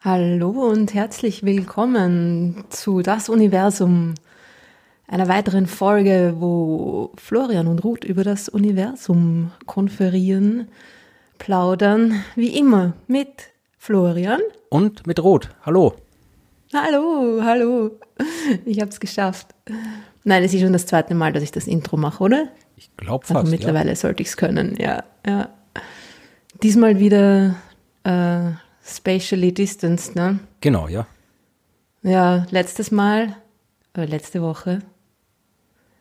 Hallo und herzlich willkommen zu Das Universum, einer weiteren Folge, wo Florian und Ruth über das Universum konferieren, plaudern, wie immer mit Florian. Und mit Ruth. Hallo. Hallo, hallo. Ich habe es geschafft. Nein, es ist schon das zweite Mal, dass ich das Intro mache, oder? Ich glaube fast. Also mittlerweile ja. sollte ich es können, ja, ja. Diesmal wieder äh, spatially distanced, ne? Genau, ja. Ja, letztes Mal, oder letzte Woche,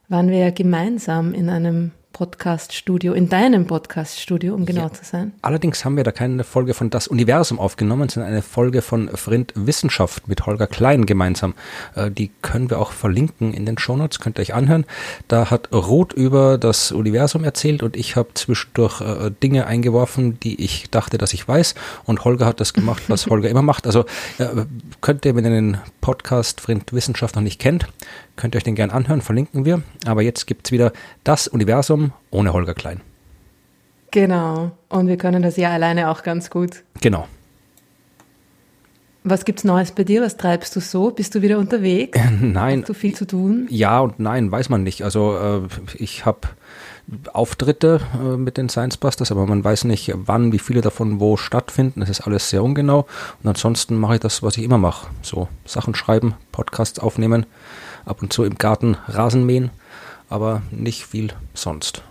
waren wir ja gemeinsam in einem Podcast-Studio, in deinem Podcast-Studio, um genau ja. zu sein. Allerdings haben wir da keine Folge von Das Universum aufgenommen, sondern eine Folge von Vrind Wissenschaft mit Holger Klein gemeinsam. Äh, die können wir auch verlinken in den Shownotes, könnt ihr euch anhören. Da hat Ruth über das Universum erzählt und ich habe zwischendurch äh, Dinge eingeworfen, die ich dachte, dass ich weiß. Und Holger hat das gemacht, was Holger immer macht. Also könnt ihr, wenn ihr den Podcast Vrind Wissenschaft noch nicht kennt, Könnt ihr euch den gern anhören, verlinken wir. Aber jetzt gibt es wieder das Universum ohne Holger Klein. Genau. Und wir können das ja alleine auch ganz gut. Genau. Was gibt's Neues bei dir? Was treibst du so? Bist du wieder unterwegs? Nein. Hast du viel zu tun? Ja und nein, weiß man nicht. Also äh, ich habe Auftritte äh, mit den Science Busters, aber man weiß nicht, wann, wie viele davon wo stattfinden. Das ist alles sehr ungenau. Und ansonsten mache ich das, was ich immer mache. So Sachen schreiben, Podcasts aufnehmen, ab und zu im Garten Rasen mähen, aber nicht viel sonst.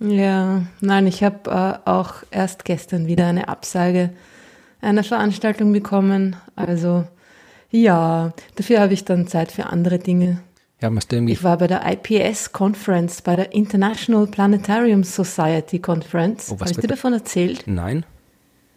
Ja, nein, ich habe äh, auch erst gestern wieder eine Absage einer Veranstaltung bekommen. Also ja, dafür habe ich dann Zeit für andere Dinge. Ja, ich war bei der IPS Conference, bei der International Planetarium Society Conference. Oh, Habe ich dir davon erzählt? Nein.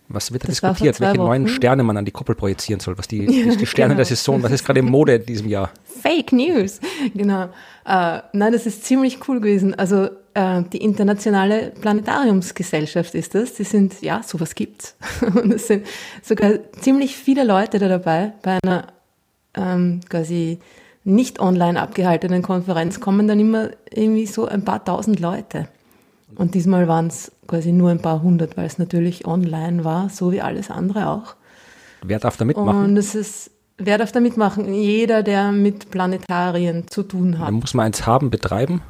Was wird da diskutiert? Welche Wochen. neuen Sterne man an die Kuppel projizieren soll? Was die, die, die Sterne genau. der Saison, was ist gerade im Mode in diesem Jahr? Fake News, genau. Äh, nein, das ist ziemlich cool gewesen. Also äh, die internationale Planetariumsgesellschaft ist das. Die sind, ja, sowas gibt's. Und es sind sogar ziemlich viele Leute da dabei. Bei einer ähm, quasi nicht online abgehaltenen Konferenz kommen dann immer irgendwie so ein paar tausend Leute. Und diesmal waren es quasi nur ein paar hundert, weil es natürlich online war, so wie alles andere auch. Wer darf da mitmachen? Und es ist, wer darf da mitmachen? Jeder, der mit Planetarien zu tun hat. Dann muss man eins haben, betreiben?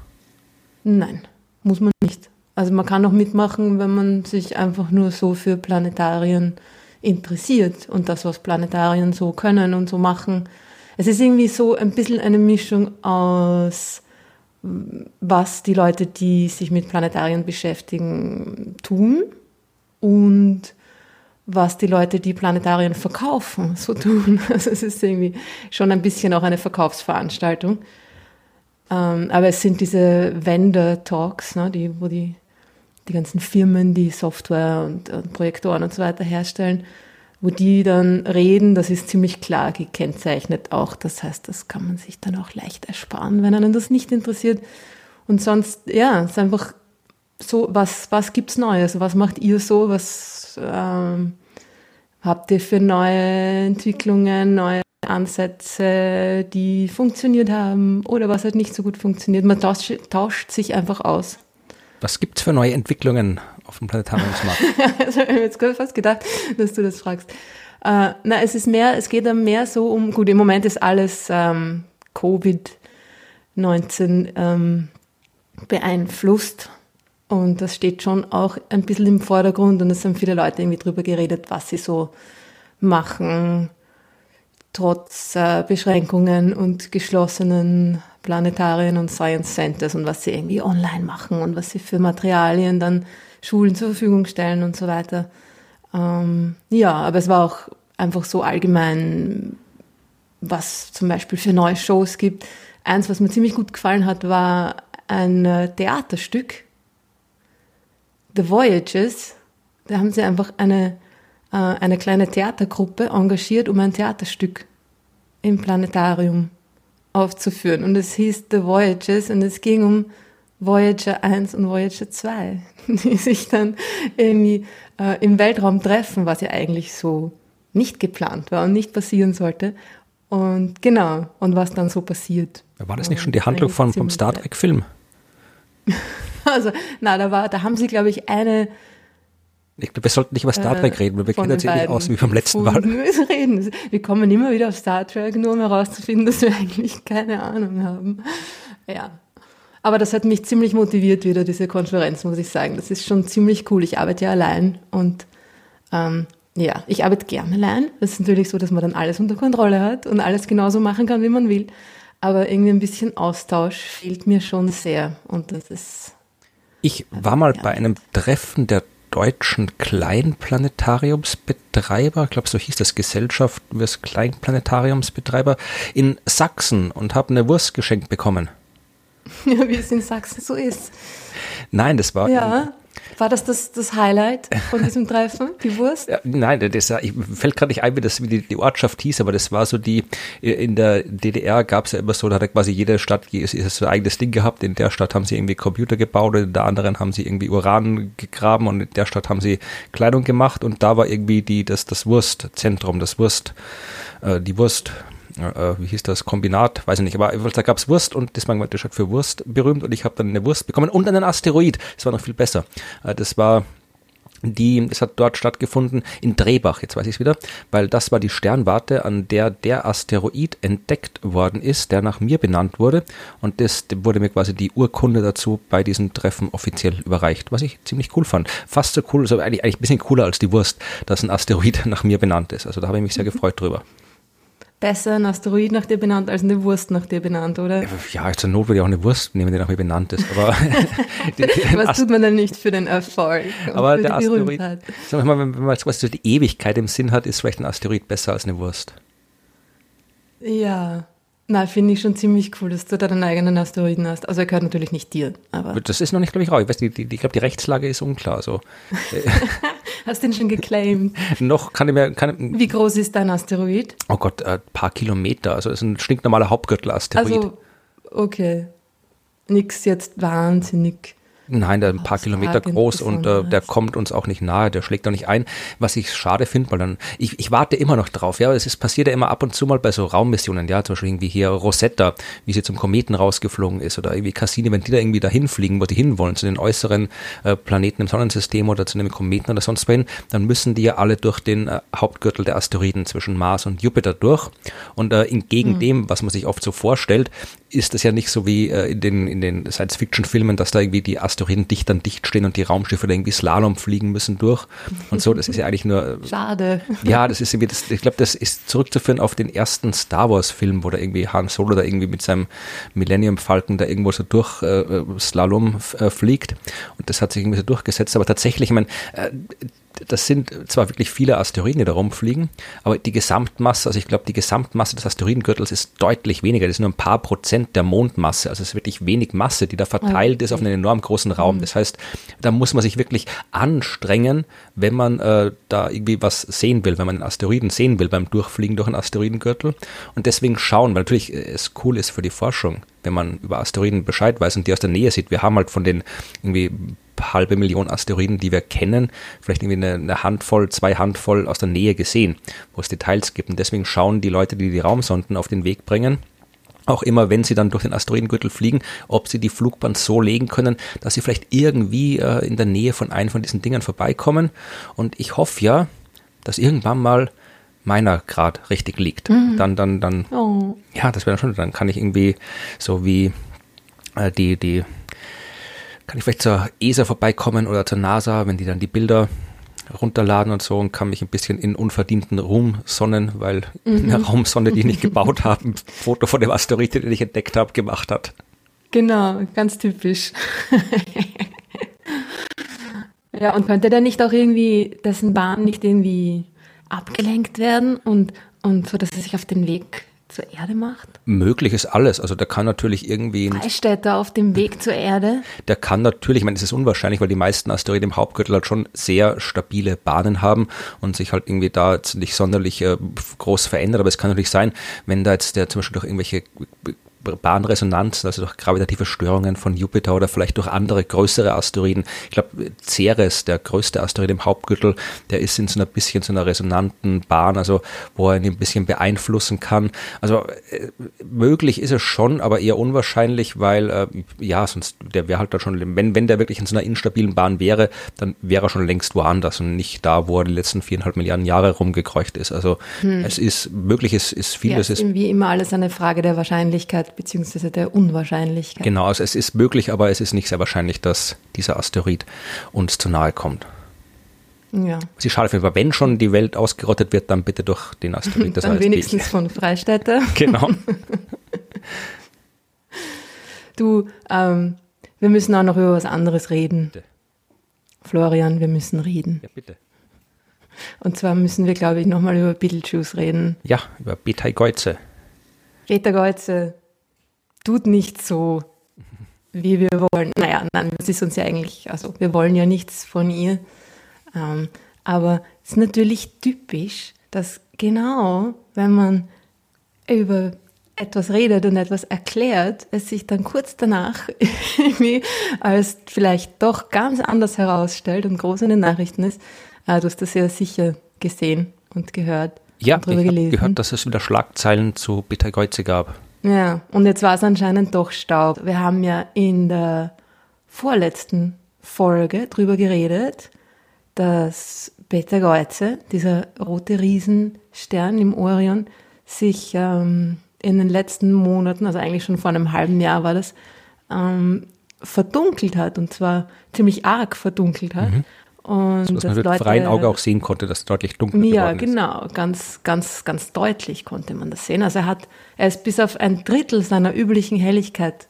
Nein, muss man nicht. Also man kann auch mitmachen, wenn man sich einfach nur so für Planetarien interessiert und das, was Planetarien so können und so machen. Es ist irgendwie so ein bisschen eine Mischung aus was die Leute, die sich mit Planetarien beschäftigen, tun und was die Leute, die Planetarien verkaufen, so tun. Also es ist irgendwie schon ein bisschen auch eine Verkaufsveranstaltung. Ähm, aber es sind diese Vendor-Talks, ne, die, wo die, die ganzen Firmen, die Software und, und Projektoren und so weiter herstellen, wo die dann reden, das ist ziemlich klar gekennzeichnet auch. Das heißt, das kann man sich dann auch leicht ersparen, wenn einen das nicht interessiert. Und sonst, ja, es ist einfach so, was, was gibt's Neues? Was macht ihr so? Was ähm, habt ihr für neue Entwicklungen, neue Ansätze, die funktioniert haben oder was hat nicht so gut funktioniert? Man tauscht, tauscht sich einfach aus. Was gibt's für neue Entwicklungen auf dem Planetariumsmarkt? also, ich habe jetzt fast gedacht, dass du das fragst. Äh, na, es ist mehr, es geht dann mehr so um, gut, im Moment ist alles ähm, Covid-19 ähm, beeinflusst und das steht schon auch ein bisschen im Vordergrund und es haben viele Leute irgendwie drüber geredet, was sie so machen, trotz äh, Beschränkungen und geschlossenen Planetarien und Science Centers und was sie irgendwie online machen und was sie für Materialien dann Schulen zur Verfügung stellen und so weiter. Ähm, ja, aber es war auch einfach so allgemein, was zum Beispiel für neue Shows gibt. Eins, was mir ziemlich gut gefallen hat, war ein äh, Theaterstück, The Voyages. Da haben sie einfach eine, äh, eine kleine Theatergruppe engagiert, um ein Theaterstück im Planetarium aufzuführen. Und es hieß The Voyages und es ging um Voyager 1 und Voyager 2, die sich dann irgendwie äh, im Weltraum treffen, was ja eigentlich so nicht geplant war und nicht passieren sollte. Und genau, und was dann so passiert. War das nicht schon die Handlung von, vom Star Trek-Film? Also, na, da war, da haben sie, glaube ich, eine. Ich glaube, wir sollten nicht über Star Trek äh, reden, weil wir kennen uns ja nicht aus wie beim letzten Mal. Wir, reden. wir kommen immer wieder auf Star Trek, nur um herauszufinden, dass wir eigentlich keine Ahnung haben. Ja. Aber das hat mich ziemlich motiviert wieder, diese Konferenz, muss ich sagen. Das ist schon ziemlich cool. Ich arbeite ja allein und ähm, ja, ich arbeite gerne allein. Das ist natürlich so, dass man dann alles unter Kontrolle hat und alles genauso machen kann, wie man will. Aber irgendwie ein bisschen Austausch fehlt mir schon sehr. Und das ist. Ich war mal bei einem Treffen der deutschen Kleinplanetariumsbetreiber, ich glaube, so hieß das Gesellschaft des Kleinplanetariumsbetreiber in Sachsen und habe eine Wurst geschenkt bekommen. Wie es in Sachsen so ist. Nein, das war. Ja. War das, das das Highlight von diesem Treffen, die Wurst? Ja, nein, das, ich fällt gerade nicht ein, wie, das, wie die, die, Ortschaft hieß, aber das war so die, in der DDR gab es ja immer so, da hat quasi jede Stadt so ein eigenes Ding gehabt. In der Stadt haben sie irgendwie Computer gebaut, in der anderen haben sie irgendwie Uran gegraben und in der Stadt haben sie Kleidung gemacht und da war irgendwie die, das, das Wurstzentrum, das Wurst, äh, die Wurst, äh, wie hieß das, Kombinat, weiß ich nicht, aber da gab es Wurst und das war halt für Wurst berühmt und ich habe dann eine Wurst bekommen und einen Asteroid. Das war noch viel besser. Äh, das war die, es hat dort stattgefunden in Drehbach, jetzt weiß ich es wieder, weil das war die Sternwarte, an der der Asteroid entdeckt worden ist, der nach mir benannt wurde und das wurde mir quasi die Urkunde dazu bei diesem Treffen offiziell überreicht, was ich ziemlich cool fand. Fast so cool, also eigentlich, eigentlich ein bisschen cooler als die Wurst, dass ein Asteroid nach mir benannt ist. Also da habe ich mich sehr gefreut drüber besser ein Asteroid nach dir benannt als eine Wurst nach dir benannt, oder? Ja, zur Not würde ich auch eine Wurst nehmen, die nach mir benannt ist. Aber Was tut man denn nicht für den Erfolg? Aber der Asteroid, sag mal, wenn man jetzt die Ewigkeit im Sinn hat, ist vielleicht ein Asteroid besser als eine Wurst. Ja. Na, finde ich schon ziemlich cool, dass du da deinen eigenen Asteroiden hast. Also er gehört natürlich nicht dir, aber. Das ist noch nicht, glaube ich, raus. Ich weiß, die, die, ich glaube, die Rechtslage ist unklar. So. hast du den schon geclaimed? noch kann ich mir. Kann, Wie groß ist dein Asteroid? Oh Gott, ein paar Kilometer. Also es ist ein stinknormaler Hauptgürtel-Asteroid. Also, okay. Nix jetzt wahnsinnig Nein, der ist ein paar Kilometer groß und äh, der kommt uns auch nicht nahe, der schlägt auch nicht ein, was ich schade finde, weil dann, ich, ich warte immer noch drauf, ja, es ist, passiert ja immer ab und zu mal bei so Raummissionen, ja, zum Beispiel irgendwie hier Rosetta, wie sie zum Kometen rausgeflogen ist oder irgendwie Cassini, wenn die da irgendwie dahin fliegen, wo die hinwollen, zu den äußeren äh, Planeten im Sonnensystem oder zu einem Kometen oder sonst wohin, dann müssen die ja alle durch den äh, Hauptgürtel der Asteroiden zwischen Mars und Jupiter durch. Und äh, entgegen mhm. dem, was man sich oft so vorstellt, ist das ja nicht so wie äh, in den, in den Science-Fiction-Filmen, dass da irgendwie die Asteroiden dicht an dicht stehen und die Raumschiffe da irgendwie Slalom fliegen müssen durch und so. Das ist ja eigentlich nur. Äh, Schade. Ja, das ist irgendwie, das, ich glaube, das ist zurückzuführen auf den ersten Star Wars-Film, wo da irgendwie Han Solo da irgendwie mit seinem Millennium Falcon da irgendwo so durch äh, äh Slalom äh, fliegt und das hat sich irgendwie so durchgesetzt. Aber tatsächlich, ich meine, äh, das sind zwar wirklich viele Asteroiden, die da rumfliegen, aber die Gesamtmasse, also ich glaube, die Gesamtmasse des Asteroidengürtels ist deutlich weniger. Das sind nur ein paar Prozent der Mondmasse. Also es ist wirklich wenig Masse, die da verteilt okay. ist auf einen enorm großen Raum. Das heißt, da muss man sich wirklich anstrengen, wenn man äh, da irgendwie was sehen will, wenn man einen Asteroiden sehen will beim Durchfliegen durch einen Asteroidengürtel. Und deswegen schauen, weil natürlich äh, es cool ist für die Forschung, wenn man über Asteroiden Bescheid weiß und die aus der Nähe sieht. Wir haben halt von den irgendwie halbe Million Asteroiden, die wir kennen, vielleicht irgendwie eine, eine, Handvoll, zwei Handvoll aus der Nähe gesehen, wo es Details gibt. Und deswegen schauen die Leute, die die Raumsonden auf den Weg bringen, auch immer, wenn sie dann durch den Asteroidengürtel fliegen, ob sie die Flugbahn so legen können, dass sie vielleicht irgendwie äh, in der Nähe von einem von diesen Dingern vorbeikommen. Und ich hoffe ja, dass irgendwann mal meiner Grad richtig liegt. Mhm. Dann, dann, dann, oh. ja, das wäre schon, dann kann ich irgendwie so wie äh, die, die kann ich vielleicht zur ESA vorbeikommen oder zur NASA, wenn die dann die Bilder runterladen und so und kann mich ein bisschen in unverdienten Ruhm sonnen, weil mhm. eine Raumsonde, die ich nicht gebaut habe, ein Foto von dem Asteroid, den ich entdeckt habe, gemacht hat. Genau, ganz typisch. ja, und könnte der nicht auch irgendwie, dessen Bahn nicht irgendwie abgelenkt werden und, und so, dass er sich auf den Weg zur Erde macht? Möglich ist alles. Also der kann natürlich irgendwie. Freistädter auf dem Weg zur Erde? Der kann natürlich, ich meine, es ist unwahrscheinlich, weil die meisten Asteroiden im Hauptgürtel halt schon sehr stabile Bahnen haben und sich halt irgendwie da jetzt nicht sonderlich äh, groß verändert. Aber es kann natürlich sein, wenn da jetzt der zum Beispiel durch irgendwelche Bahnresonanz, also durch gravitative Störungen von Jupiter oder vielleicht durch andere größere Asteroiden. Ich glaube, Ceres, der größte Asteroid im Hauptgürtel, der ist in so einer bisschen so einer resonanten Bahn, also wo er ihn ein bisschen beeinflussen kann. Also äh, möglich ist es schon, aber eher unwahrscheinlich, weil äh, ja, sonst der wäre halt da schon, wenn, wenn der wirklich in so einer instabilen Bahn wäre, dann wäre er schon längst woanders und nicht da, wo er die letzten viereinhalb Milliarden Jahre rumgekreucht ist. Also hm. es ist möglich, es ist vieles. Ja, ist wie immer alles eine Frage der Wahrscheinlichkeit beziehungsweise der Unwahrscheinlichkeit. Genau, also es ist möglich, aber es ist nicht sehr wahrscheinlich, dass dieser Asteroid uns zu nahe kommt. Ja. Ich schade finde, aber wenn schon die Welt ausgerottet wird, dann bitte durch den Asteroid. Das dann wenigstens ich. von Freistädter. Genau. du, ähm, wir müssen auch noch über was anderes reden. Bitte. Florian, wir müssen reden. Ja, bitte. Und zwar müssen wir, glaube ich, nochmal über Beetlejuice reden. Ja, über Beta Geuze. Beta Geuze tut nicht so, wie wir wollen. Naja, nein, das ist uns ja eigentlich, also wir wollen ja nichts von ihr. Ähm, aber es ist natürlich typisch, dass genau, wenn man über etwas redet und etwas erklärt, es sich dann kurz danach irgendwie als vielleicht doch ganz anders herausstellt und groß in den Nachrichten ist. Äh, du hast das ja sicher gesehen und gehört. Ja, und ich habe gehört, dass es wieder Schlagzeilen zu Peter Geuze gab. Ja, und jetzt war es anscheinend doch Staub. Wir haben ja in der vorletzten Folge drüber geredet, dass Beta Geuze, dieser rote Riesenstern im Orion, sich ähm, in den letzten Monaten, also eigentlich schon vor einem halben Jahr war das, ähm, verdunkelt hat und zwar ziemlich arg verdunkelt hat. Mhm. Und so, dass man mit Leute, freien Auge auch sehen konnte, dass deutlich dunkler ja, geworden ist. Ja, genau, ganz, ganz, ganz deutlich konnte man das sehen. Also er hat, er ist bis auf ein Drittel seiner üblichen Helligkeit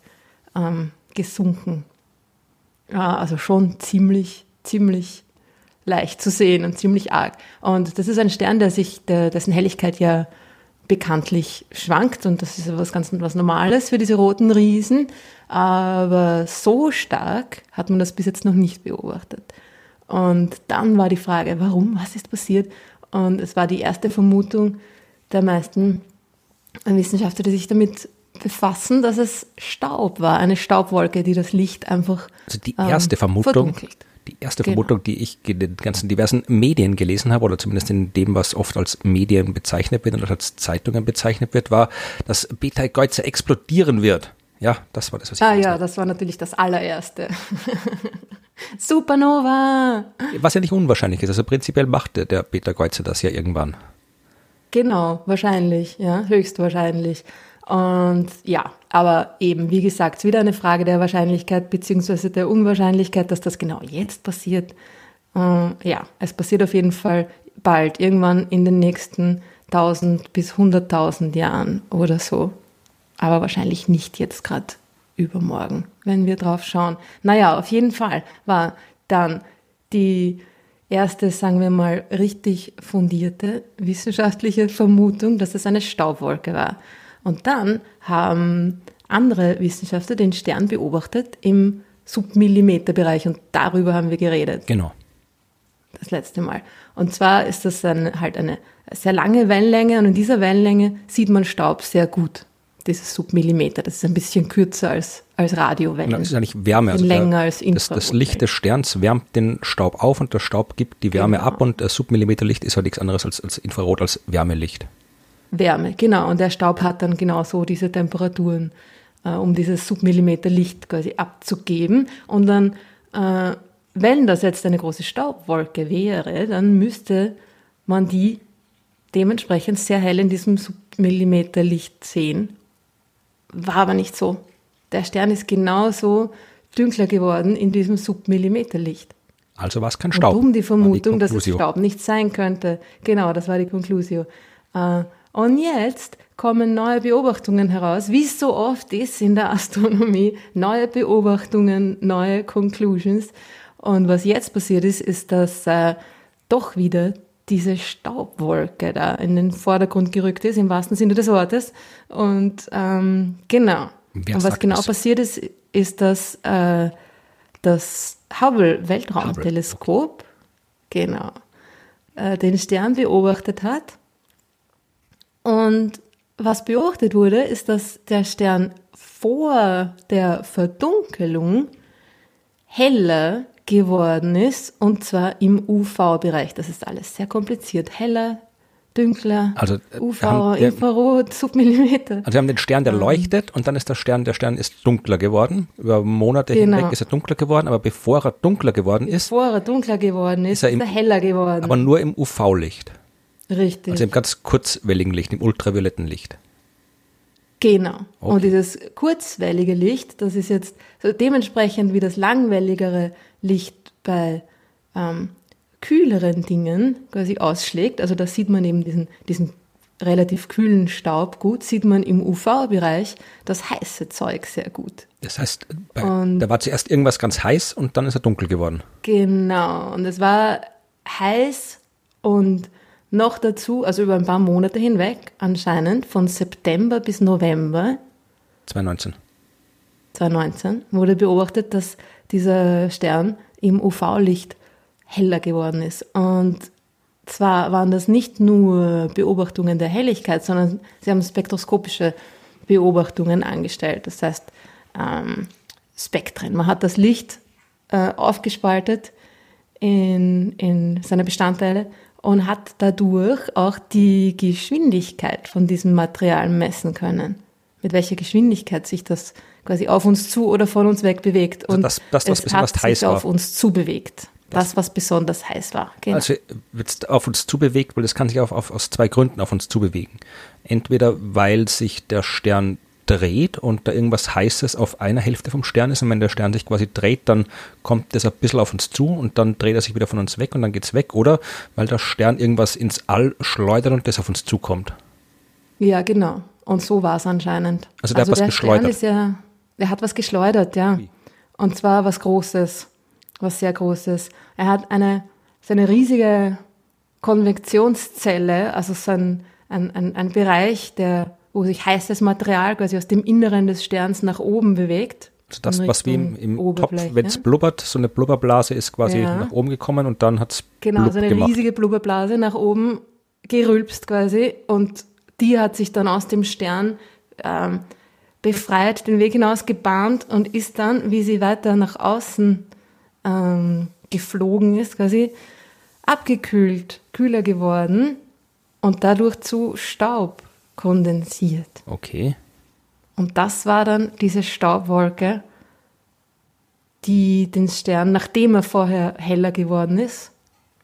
ähm, gesunken. Ja, also schon ziemlich, ziemlich leicht zu sehen und ziemlich arg. Und das ist ein Stern, der sich, der, dessen Helligkeit ja bekanntlich schwankt und das ist was ganz was Normales für diese roten Riesen. Aber so stark hat man das bis jetzt noch nicht beobachtet. Und dann war die Frage, warum, was ist passiert? Und es war die erste Vermutung der meisten Wissenschaftler, die sich damit befassen, dass es Staub war, eine Staubwolke, die das Licht einfach Also die erste ähm, Vermutung, verdunkelt. die erste genau. Vermutung, die ich in den ganzen diversen Medien gelesen habe, oder zumindest in dem, was oft als Medien bezeichnet wird oder als Zeitungen bezeichnet wird, war, dass Beta-Geuze explodieren wird. Ja, das war das, was ich Ah ja, habe. das war natürlich das allererste. Supernova! Was ja nicht unwahrscheinlich ist. Also prinzipiell machte der Peter Geuze das ja irgendwann. Genau, wahrscheinlich, ja, höchstwahrscheinlich. Und ja, aber eben, wie gesagt, wieder eine Frage der Wahrscheinlichkeit beziehungsweise der Unwahrscheinlichkeit, dass das genau jetzt passiert. Ähm, ja, es passiert auf jeden Fall bald, irgendwann in den nächsten 1000 bis 100.000 Jahren oder so. Aber wahrscheinlich nicht jetzt gerade übermorgen, wenn wir drauf schauen. Naja, auf jeden Fall war dann die erste, sagen wir mal, richtig fundierte wissenschaftliche Vermutung, dass es eine Staubwolke war. Und dann haben andere Wissenschaftler den Stern beobachtet im Submillimeterbereich und darüber haben wir geredet. Genau. Das letzte Mal. Und zwar ist das ein, halt eine sehr lange Wellenlänge und in dieser Wellenlänge sieht man Staub sehr gut dieses Submillimeter. Das ist ein bisschen kürzer als, als Radiowellen. Das ist eigentlich Wärme. Also länger der, als das, das Licht des Sterns wärmt den Staub auf und der Staub gibt die Wärme genau. ab und das Submillimeterlicht ist halt nichts anderes als, als Infrarot, als Wärmelicht. Wärme, genau. Und der Staub hat dann genauso diese Temperaturen, äh, um dieses Submillimeterlicht quasi abzugeben. Und dann, äh, wenn das jetzt eine große Staubwolke wäre, dann müsste man die dementsprechend sehr hell in diesem Submillimeterlicht sehen war aber nicht so. Der Stern ist genauso dünkler geworden in diesem Submillimeterlicht. Also war es kein Staub. Um die Vermutung, die dass es Staub nicht sein könnte. Genau, das war die Conclusio. Äh, und jetzt kommen neue Beobachtungen heraus, wie es so oft ist in der Astronomie. Neue Beobachtungen, neue Conclusions. Und was jetzt passiert ist, ist, dass äh, doch wieder diese Staubwolke da in den Vordergrund gerückt ist, im wahrsten Sinne des Wortes. Und ähm, genau. Wer und was genau das? passiert ist, ist, dass äh, das Hubble-Weltraumteleskop okay. genau äh, den Stern beobachtet hat. Und was beobachtet wurde, ist, dass der Stern vor der Verdunkelung heller geworden ist und zwar im UV-Bereich. Das ist alles sehr kompliziert. Heller, dünkler, Also, UV, haben- Infrarot, Submillimeter. Also wir haben den Stern, der leuchtet und dann ist der Stern, der Stern ist dunkler geworden. Über Monate Genau. hinweg ist er dunkler geworden, aber bevor er dunkler geworden ist, Bevor er dunkler geworden ist, Ist er ist im- er heller geworden. aber nur im UV-Licht. Richtig. Also im ganz kurzwelligen Licht, im ultravioletten Licht. Genau. Okay. Und dieses kurzwellige Licht, das ist jetzt so dementsprechend wie das langwelligere Licht bei ähm, kühleren Dingen quasi ausschlägt. Also da sieht man eben diesen, diesen relativ kühlen Staub gut, sieht man im UV-Bereich das heiße Zeug sehr gut. Das heißt, bei, da war zuerst irgendwas ganz heiß und dann ist er dunkel geworden. Genau. Und es war heiß und noch dazu, also über ein paar Monate hinweg anscheinend, von September bis November 2019. 2019 wurde beobachtet, dass dieser Stern im UV-Licht heller geworden ist. Und zwar waren das nicht nur Beobachtungen der Helligkeit, sondern sie haben spektroskopische Beobachtungen angestellt. Das heißt ähm, Spektren. Man hat das Licht äh, aufgespaltet in, in seine Bestandteile und hat dadurch auch die Geschwindigkeit von diesem Material messen können. Mit welcher Geschwindigkeit sich das quasi auf uns zu oder von uns weg bewegt. Also und das- das, was es besonders hat heiß sich war. auf uns zu bewegt. Das, was besonders heiß war. Genau. Also wird es auf uns zubewegt, weil das kann sich auf, auf, aus zwei Gründen auf uns zubewegen. Entweder weil sich der Stern dreht und da irgendwas Heißes auf einer Hälfte vom Stern ist und wenn der Stern sich quasi dreht, dann kommt das ein bisschen auf uns zu und dann dreht er sich wieder von uns weg und dann geht's weg. Oder weil der Stern irgendwas ins All schleudert und das auf uns zukommt. Ja, genau. Und so war es anscheinend. Also der hat was der geschleudert. Stern ist ja, der hat was geschleudert, ja. Und zwar was Großes, was sehr Großes. Er hat eine, so eine riesige Konvektionszelle, also so ein, ein, ein, Bereich, der, wo sich heißes Material quasi aus dem Inneren des Sterns nach oben bewegt. Also das, was wie im, im Topf, wenn es blubbert, so eine Blubberblase ist quasi Ja. nach oben gekommen und dann hat's Genau, blub so eine gemacht. riesige Blubberblase nach oben gerülpst quasi und die hat sich dann aus dem Stern ähm, befreit, den Weg hinaus gebahnt und ist dann, wie sie weiter nach außen ähm, geflogen ist, quasi abgekühlt, kühler geworden und dadurch zu Staub kondensiert. Okay. Und das war dann diese Staubwolke, die den Stern, nachdem er vorher heller geworden ist,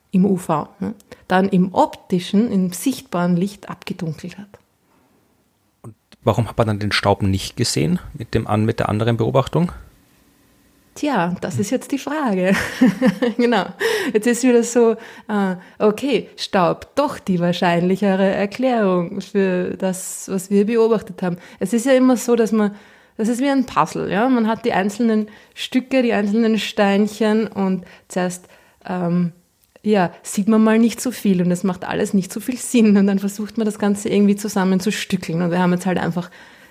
im UV, ne, dann im optischen, im sichtbaren Licht abgedunkelt hat. Warum hat man dann den Staub nicht gesehen mit, dem, mit der anderen Beobachtung? Tja, das ist jetzt die Frage. genau. Jetzt ist wieder so, äh, okay, Staub, doch die wahrscheinlichere Erklärung für das, was wir beobachtet haben. Es ist ja immer so, dass man, das ist wie ein Puzzle, ja. Man hat die einzelnen Stücke, die einzelnen Steinchen und zuerst, ähm, ja, sieht man mal nicht so viel und es macht alles nicht so viel Sinn und dann versucht man das Ganze irgendwie zusammenzustückeln und wir haben jetzt halt einfach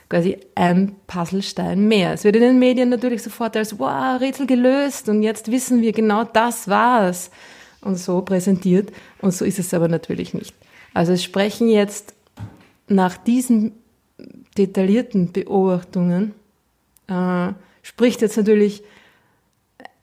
quasi ein Puzzlestein mehr. Es wird in den Medien natürlich sofort als, wow, Rätsel gelöst und jetzt wissen wir genau, das war's und so präsentiert und so ist es aber natürlich nicht. Also es sprechen jetzt nach diesen detaillierten Beobachtungen, äh, spricht jetzt natürlich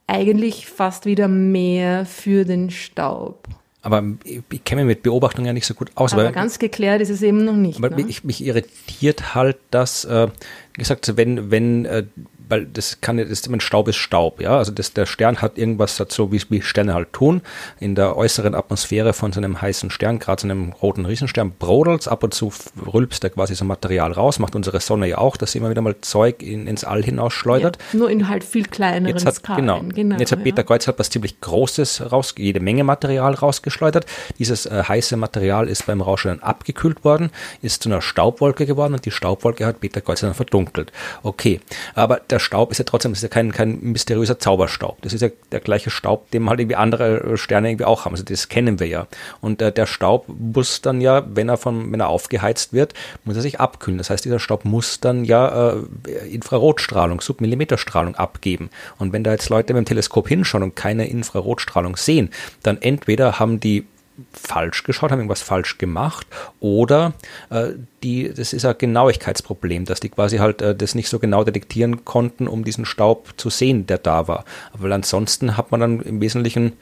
eigentlich fast wieder mehr für den Staub. Aber ich, kenne mich mit Beobachtungen ja nicht so gut aus. Aber weil- ganz geklärt ist es eben noch nicht. Aber ne? mich, mich irritiert halt, dass, äh, wie gesagt, wenn, wenn, äh, weil das kann ja, das ist immer Staub ist Staub, ja. Also das, der Stern hat irgendwas dazu, wie, wie Sterne halt tun. In der äußeren Atmosphäre von so einem heißen Stern, gerade so einem roten Riesenstern, brodelt's ab und zu rülpst er quasi so Material raus, macht unsere Sonne ja auch, dass sie immer wieder mal Zeug in, ins All hinausschleudert. ja, nur in halt viel kleineren Jetzt hat, Skalen. genau, Jetzt hat Peter ja. Kreuz hat was ziemlich Großes raus, jede Menge Material rausgeschleudert. Dieses äh, heiße Material ist beim Rauschen dann abgekühlt worden, ist zu einer Staubwolke geworden und die Staubwolke hat Peter Kreuz dann verdunkelt. Okay, aber der Staub ist ja trotzdem ist ja kein, kein mysteriöser Zauberstaub. Das ist ja der gleiche Staub, den halt irgendwie andere äh, Sterne irgendwie auch haben. Also das kennen wir ja. Und äh, der Staub muss dann ja, wenn er von, wenn er aufgeheizt wird, muss er sich abkühlen. Das heißt, dieser Staub muss dann ja äh, Infrarotstrahlung, Submillimeterstrahlung abgeben. Und wenn da jetzt Leute mit dem Teleskop hinschauen und keine Infrarotstrahlung sehen, dann entweder haben die falsch geschaut, haben irgendwas falsch gemacht oder äh, die, das ist ein Genauigkeitsproblem, dass die quasi halt äh, das nicht so genau detektieren konnten, um diesen Staub zu sehen, der da war. Aber ansonsten hat man dann im Wesentlichen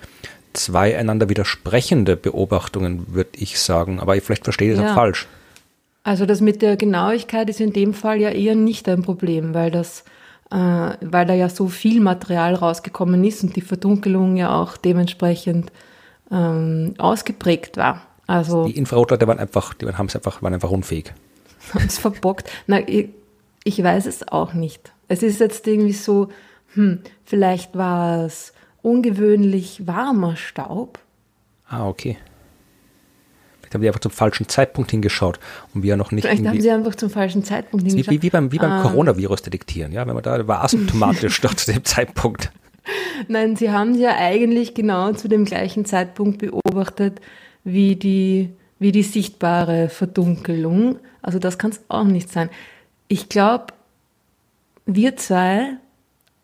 zwei einander widersprechende Beobachtungen, würde ich sagen. Aber ich vielleicht verstehe ich das Ja. auch falsch. Also das mit der Genauigkeit ist in dem Fall ja eher nicht ein Problem, weil das, äh, weil da ja so viel Material rausgekommen ist und die Verdunkelung ja auch dementsprechend ähm, ausgeprägt war. Also Die Infrarotleute waren einfach, die haben es einfach, waren einfach unfähig. haben es verbockt. Na, ich, ich weiß es auch nicht. Es ist jetzt irgendwie so, hm, vielleicht war es ungewöhnlich warmer Staub. Ah, okay. Vielleicht haben die einfach zum falschen Zeitpunkt hingeschaut und wir noch nicht Vielleicht haben sie einfach zum falschen Zeitpunkt hingeschaut. wie, wie beim, wie beim Ah. Coronavirus detektieren, ja, wenn man da war asymptomatisch dort zu dem Zeitpunkt. Nein, sie haben ja eigentlich genau zu dem gleichen Zeitpunkt beobachtet wie die, wie die sichtbare Verdunkelung. Also das kann es auch nicht sein. Ich glaube, wir zwei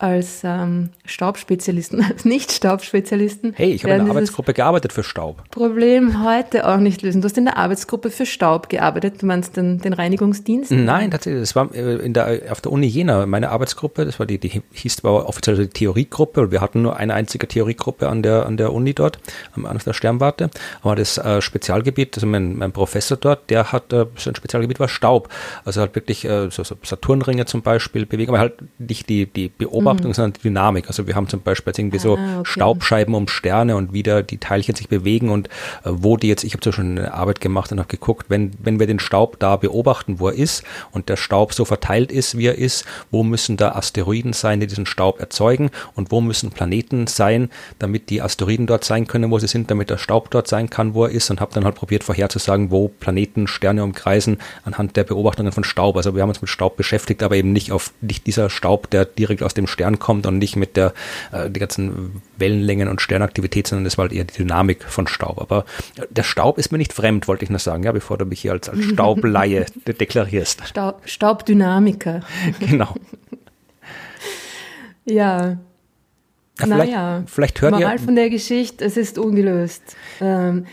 als ähm, Staubspezialisten, als Nicht-Staubspezialisten, Hey, ich habe in der Arbeitsgruppe gearbeitet für Staub. Problem heute auch nicht lösen. Du hast in der Arbeitsgruppe für Staub gearbeitet. Du meinst den, den Reinigungsdienst? Nein, tatsächlich, das war äh, in der, auf der Uni Jena, meine Arbeitsgruppe, das war die, die hieß zwar offiziell die Theoriegruppe und wir hatten nur eine einzige Theoriegruppe an der, an der Uni dort, am Anfang der Sternwarte, aber das äh, Spezialgebiet, also mein, mein Professor dort, der hat, äh, sein Spezialgebiet war Staub, also halt wirklich äh, so, so Saturnringe zum Beispiel bewegen, aber halt nicht die, die Beobachtung, sondern die Dynamik, also wir haben zum Beispiel jetzt irgendwie so Ah, okay. Staubscheiben um Sterne und wie da die Teilchen sich bewegen und äh, wo die jetzt, ich habe so schon eine Arbeit gemacht und habe geguckt, wenn, wenn wir den Staub da beobachten, wo er ist und der Staub so verteilt ist, wie er ist, wo müssen da Asteroiden sein, die diesen Staub erzeugen und wo müssen Planeten sein, damit die Asteroiden dort sein können, wo sie sind, damit der Staub dort sein kann, wo er ist und habe dann halt probiert vorherzusagen, wo Planeten Sterne umkreisen anhand der Beobachtungen von Staub. Also wir haben uns mit Staub beschäftigt, aber eben nicht auf nicht dieser Staub, der direkt aus dem Stern kommt und nicht mit der äh, die ganzen Wellenlängen und Sternaktivität, sondern das war halt eher die Dynamik von Staub. Aber äh, der Staub ist mir nicht fremd, wollte ich nur sagen, ja, bevor du mich hier als, als Staublaie de deklarierst. Staub, Staubdynamiker. Genau. Ja, Ja, vielleicht, naja. vielleicht hört Moral ihr. von der Geschichte, es ist ungelöst. Ähm,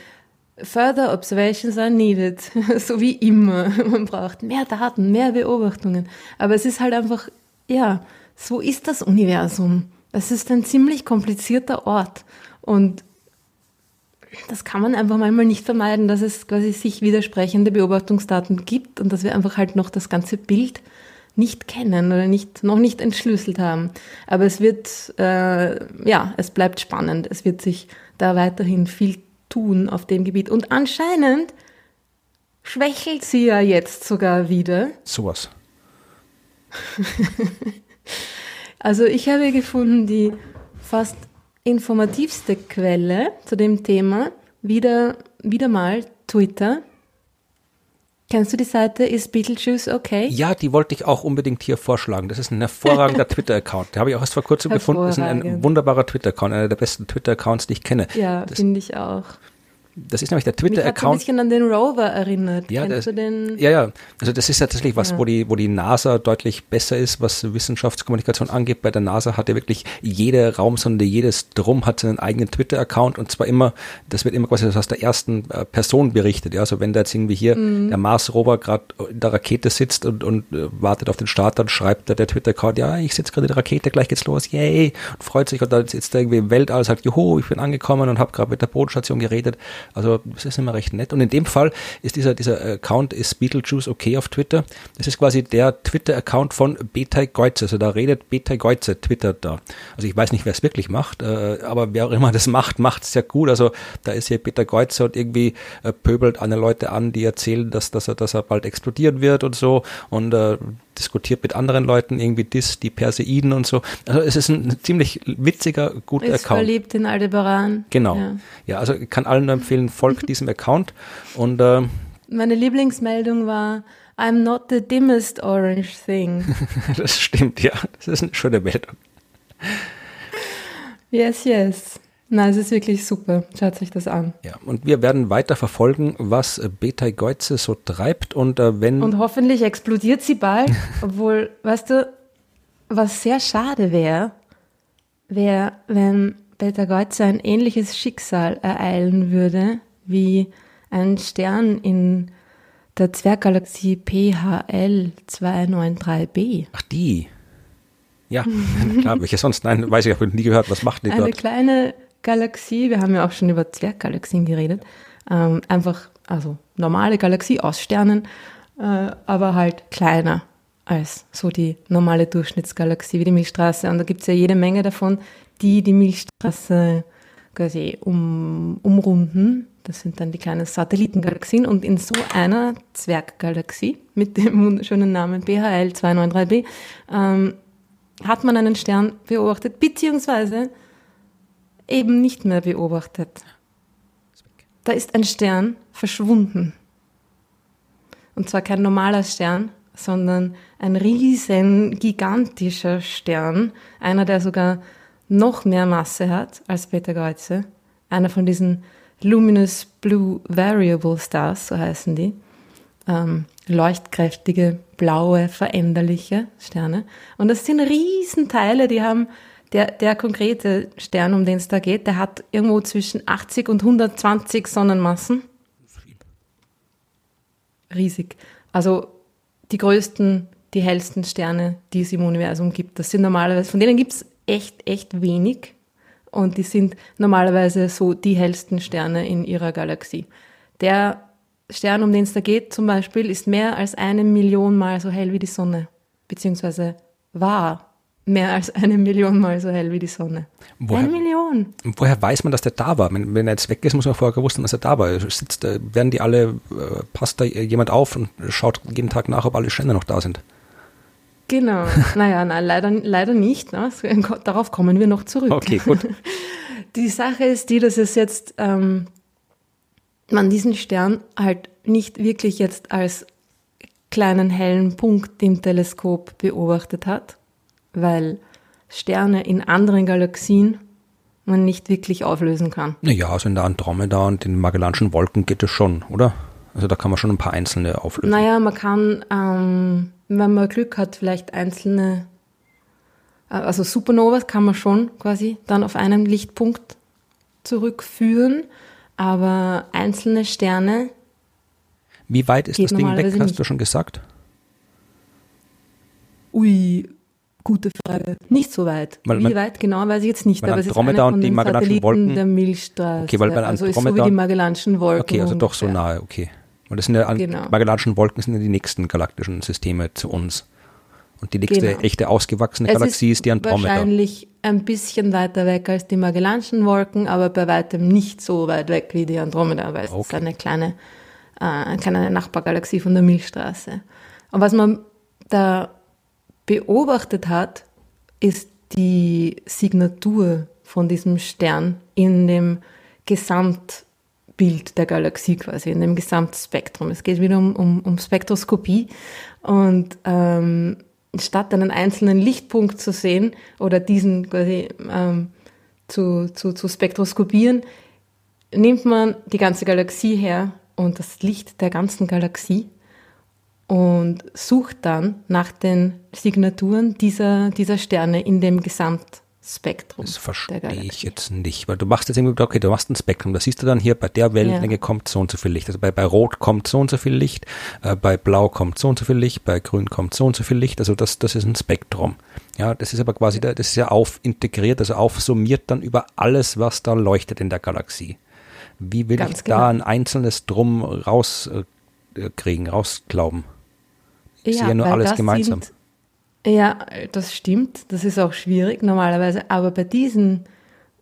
further observations are needed, so wie immer. Man braucht mehr Daten, mehr Beobachtungen. Aber es ist halt einfach, ja, so ist das Universum. Es ist ein ziemlich komplizierter Ort. Und das kann man einfach manchmal nicht vermeiden, dass es quasi sich widersprechende Beobachtungsdaten gibt und dass wir einfach halt noch das ganze Bild nicht kennen oder nicht, noch nicht entschlüsselt haben. Aber es wird, äh, ja, es bleibt spannend. Es wird sich da weiterhin viel tun auf dem Gebiet. Und anscheinend schwächelt sie ja jetzt sogar wieder. Sowas. Also ich habe gefunden, die fast informativste Quelle zu dem Thema, wieder, wieder mal Twitter. Kennst du die Seite Is Beetlejuice okay? Ja, die wollte ich auch unbedingt hier vorschlagen. Das ist ein hervorragender Twitter-Account. Den habe ich auch erst vor kurzem gefunden. Das ist ein, ein wunderbarer Twitter-Account, einer der besten Twitter-Accounts, die ich kenne. Ja, finde ich auch. Das ist nämlich der so ein Twitter-Account. bisschen an den Rover erinnert. Ja, das-? Ja, ja. Also das ist ja tatsächlich was, Ja. wo die, wo die NASA deutlich besser ist, was Wissenschaftskommunikation angeht. Bei der NASA hat ja wirklich jede Raumsonde, jedes Drum hat seinen eigenen Twitter-Account und zwar immer, das wird immer quasi aus der ersten äh, Person berichtet. Ja, also wenn da jetzt irgendwie hier Mhm. der Mars-Rover gerade in der Rakete sitzt und, und äh, wartet auf den Start, dann schreibt da der Twitter-Account, ja, ich sitze gerade in der Rakete, gleich geht's los, yay, und freut sich und dann sitzt er irgendwie im Weltall, sagt, juhu, ich bin angekommen und habe gerade mit der Bodenstation geredet. Also das ist immer recht nett. Und in dem Fall ist dieser, dieser Account ist Beetlejuice okay auf Twitter. Das ist quasi der Twitter-Account von Betay Goetze. Also da redet Betay Goetze, twittert da. Also ich weiß nicht, wer es wirklich macht, äh, aber wer auch immer das macht, macht es ja gut. Also da ist hier Peter Goetze und irgendwie äh, pöbelt eine Leute an, die erzählen, dass, dass, er, dass er bald explodieren wird und so und äh, diskutiert mit anderen Leuten irgendwie dis, die Perseiden und so. Also es ist ein ziemlich witziger, guter Ist Account. verliebt in Aldebaran. Genau. Ja. Ja. also ich kann allen nur empfehlen, folgt diesem Account und äh, Meine Lieblingsmeldung war, I'm not the dimmest orange thing. das stimmt, ja. Das ist eine schöne Meldung. yes, yes. Na, es ist wirklich super. Schaut sich das an. Ja, und wir werden weiter verfolgen, was äh, Betay Goetze so treibt und äh, wenn Und hoffentlich explodiert sie bald. Obwohl, weißt du, was sehr schade wäre, wäre, wenn Peter Goetze ein ähnliches Schicksal ereilen würde wie ein Stern in der Zwerggalaxie PHL 293b. Ach, die. Ja, klar, welche sonst? Nein, weiß ich, habe nie gehört. Was macht die Eine dort? kleine Galaxie, wir haben ja auch schon über Zwerggalaxien geredet. Ähm, einfach, also normale Galaxie aus Sternen, äh, aber halt kleiner als so die normale Durchschnittsgalaxie wie die Milchstraße. Und da gibt es ja jede Menge davon, die die Milchstraße quasi um, umrunden. Das sind dann die kleinen Satellitengalaxien. Und in so einer Zwerggalaxie mit dem wunderschönen Namen BHL 293b ähm, hat man einen Stern beobachtet, beziehungsweise eben nicht mehr beobachtet. Da ist ein Stern verschwunden. Und zwar kein normaler Stern, sondern ein riesen, gigantischer Stern, einer, der sogar noch mehr Masse hat als Beta-Kreuze, einer von diesen Luminous Blue Variable Stars, so heißen die, ähm, leuchtkräftige, blaue, veränderliche Sterne. Und das sind Riesenteile, die haben, der, der konkrete Stern, um den es da geht, der hat irgendwo zwischen 80 und 120 Sonnenmassen. Riesig. Also die größten, die hellsten Sterne, die es im Universum gibt. Das sind normalerweise, von denen gibt es echt, echt wenig. Und die sind normalerweise so die hellsten Sterne in ihrer Galaxie. Der Stern, um den es da geht, zum Beispiel, ist mehr als eine Million Mal so hell wie die Sonne. Beziehungsweise war mehr als eine Million Mal so hell wie die Sonne. Woher- eine Million. Woher weiß man, dass der da war? Wenn, wenn er jetzt weg ist, muss man vorher gewusst haben, dass er da war. Sitzt, äh, werden die alle, äh, passt da jemand auf und schaut jeden Tag nach, ob alle Sterne noch da sind? Genau. naja, nein, leider, leider nicht. Ne? Darauf kommen wir noch zurück. Okay, gut. Die Sache ist die, dass es jetzt ähm, man diesen Stern halt nicht wirklich jetzt als kleinen hellen Punkt im Teleskop beobachtet hat, weil Sterne in anderen Galaxien man nicht wirklich auflösen kann. Naja, also in der Andromeda und den Magellanischen Wolken geht es schon, oder? Also da kann man schon ein paar einzelne auflösen. Naja, man kann, ähm, wenn man Glück hat, vielleicht einzelne, äh, also Supernovas kann man schon quasi dann auf einen Lichtpunkt zurückführen, aber einzelne Sterne, Wie weit ist das Ding weg, hast nicht. du schon gesagt? ui, gute Frage. Nicht so weit. Weil Wie man- weit genau, weiß ich jetzt nicht, aber es ist Andromeda eine von und die den Magellanischen Satelliten Wolken- der Milchstraße. Okay, weil bei also ist so wie die Magellanischen Wolken. Okay, also doch so ungefähr. nahe, okay. Weil das sind ja Genau. Magellanischen Wolken sind ja die nächsten galaktischen Systeme zu uns. Und die nächste Genau. echte ausgewachsene Es Galaxie ist, die Andromeda. wahrscheinlich ein bisschen weiter weg als die Magellanischen Wolken, aber bei weitem nicht so weit weg wie die Andromeda, weil es ist eine kleine, äh, eine kleine Nachbargalaxie von der Milchstraße. Und was man da beobachtet hat, ist die Signatur von diesem Stern in dem Gesamtbild der Galaxie quasi, in dem Gesamtspektrum. Es geht wieder um, um, um Spektroskopie und ähm, statt einen einzelnen Lichtpunkt zu sehen oder diesen quasi ähm, zu, zu, zu spektroskopieren, nimmt man die ganze Galaxie her und das Licht der ganzen Galaxie und sucht dann nach den Signaturen dieser, dieser Sterne in dem Gesamtspektrum. Das verstehe ich jetzt nicht, weil du machst jetzt irgendwie, okay, du machst ein Spektrum, da siehst du dann hier, bei der Wellenlänge Ja. kommt so und so viel Licht. Also bei, bei Rot kommt so und so viel Licht, äh, bei Blau kommt so und so viel Licht, bei Grün kommt so und so viel Licht. Also das, das ist ein Spektrum. Ja, das ist aber quasi, da- das ist ja aufintegriert, also aufsummiert dann über alles, was da leuchtet in der Galaxie. Wie will Ganz ich genau. da ein einzelnes Drum rauskriegen, äh, kriegen, Ich sehe ja nur weil alles das gemeinsam. Sind, ja, das stimmt. Das ist auch schwierig normalerweise. Aber bei diesen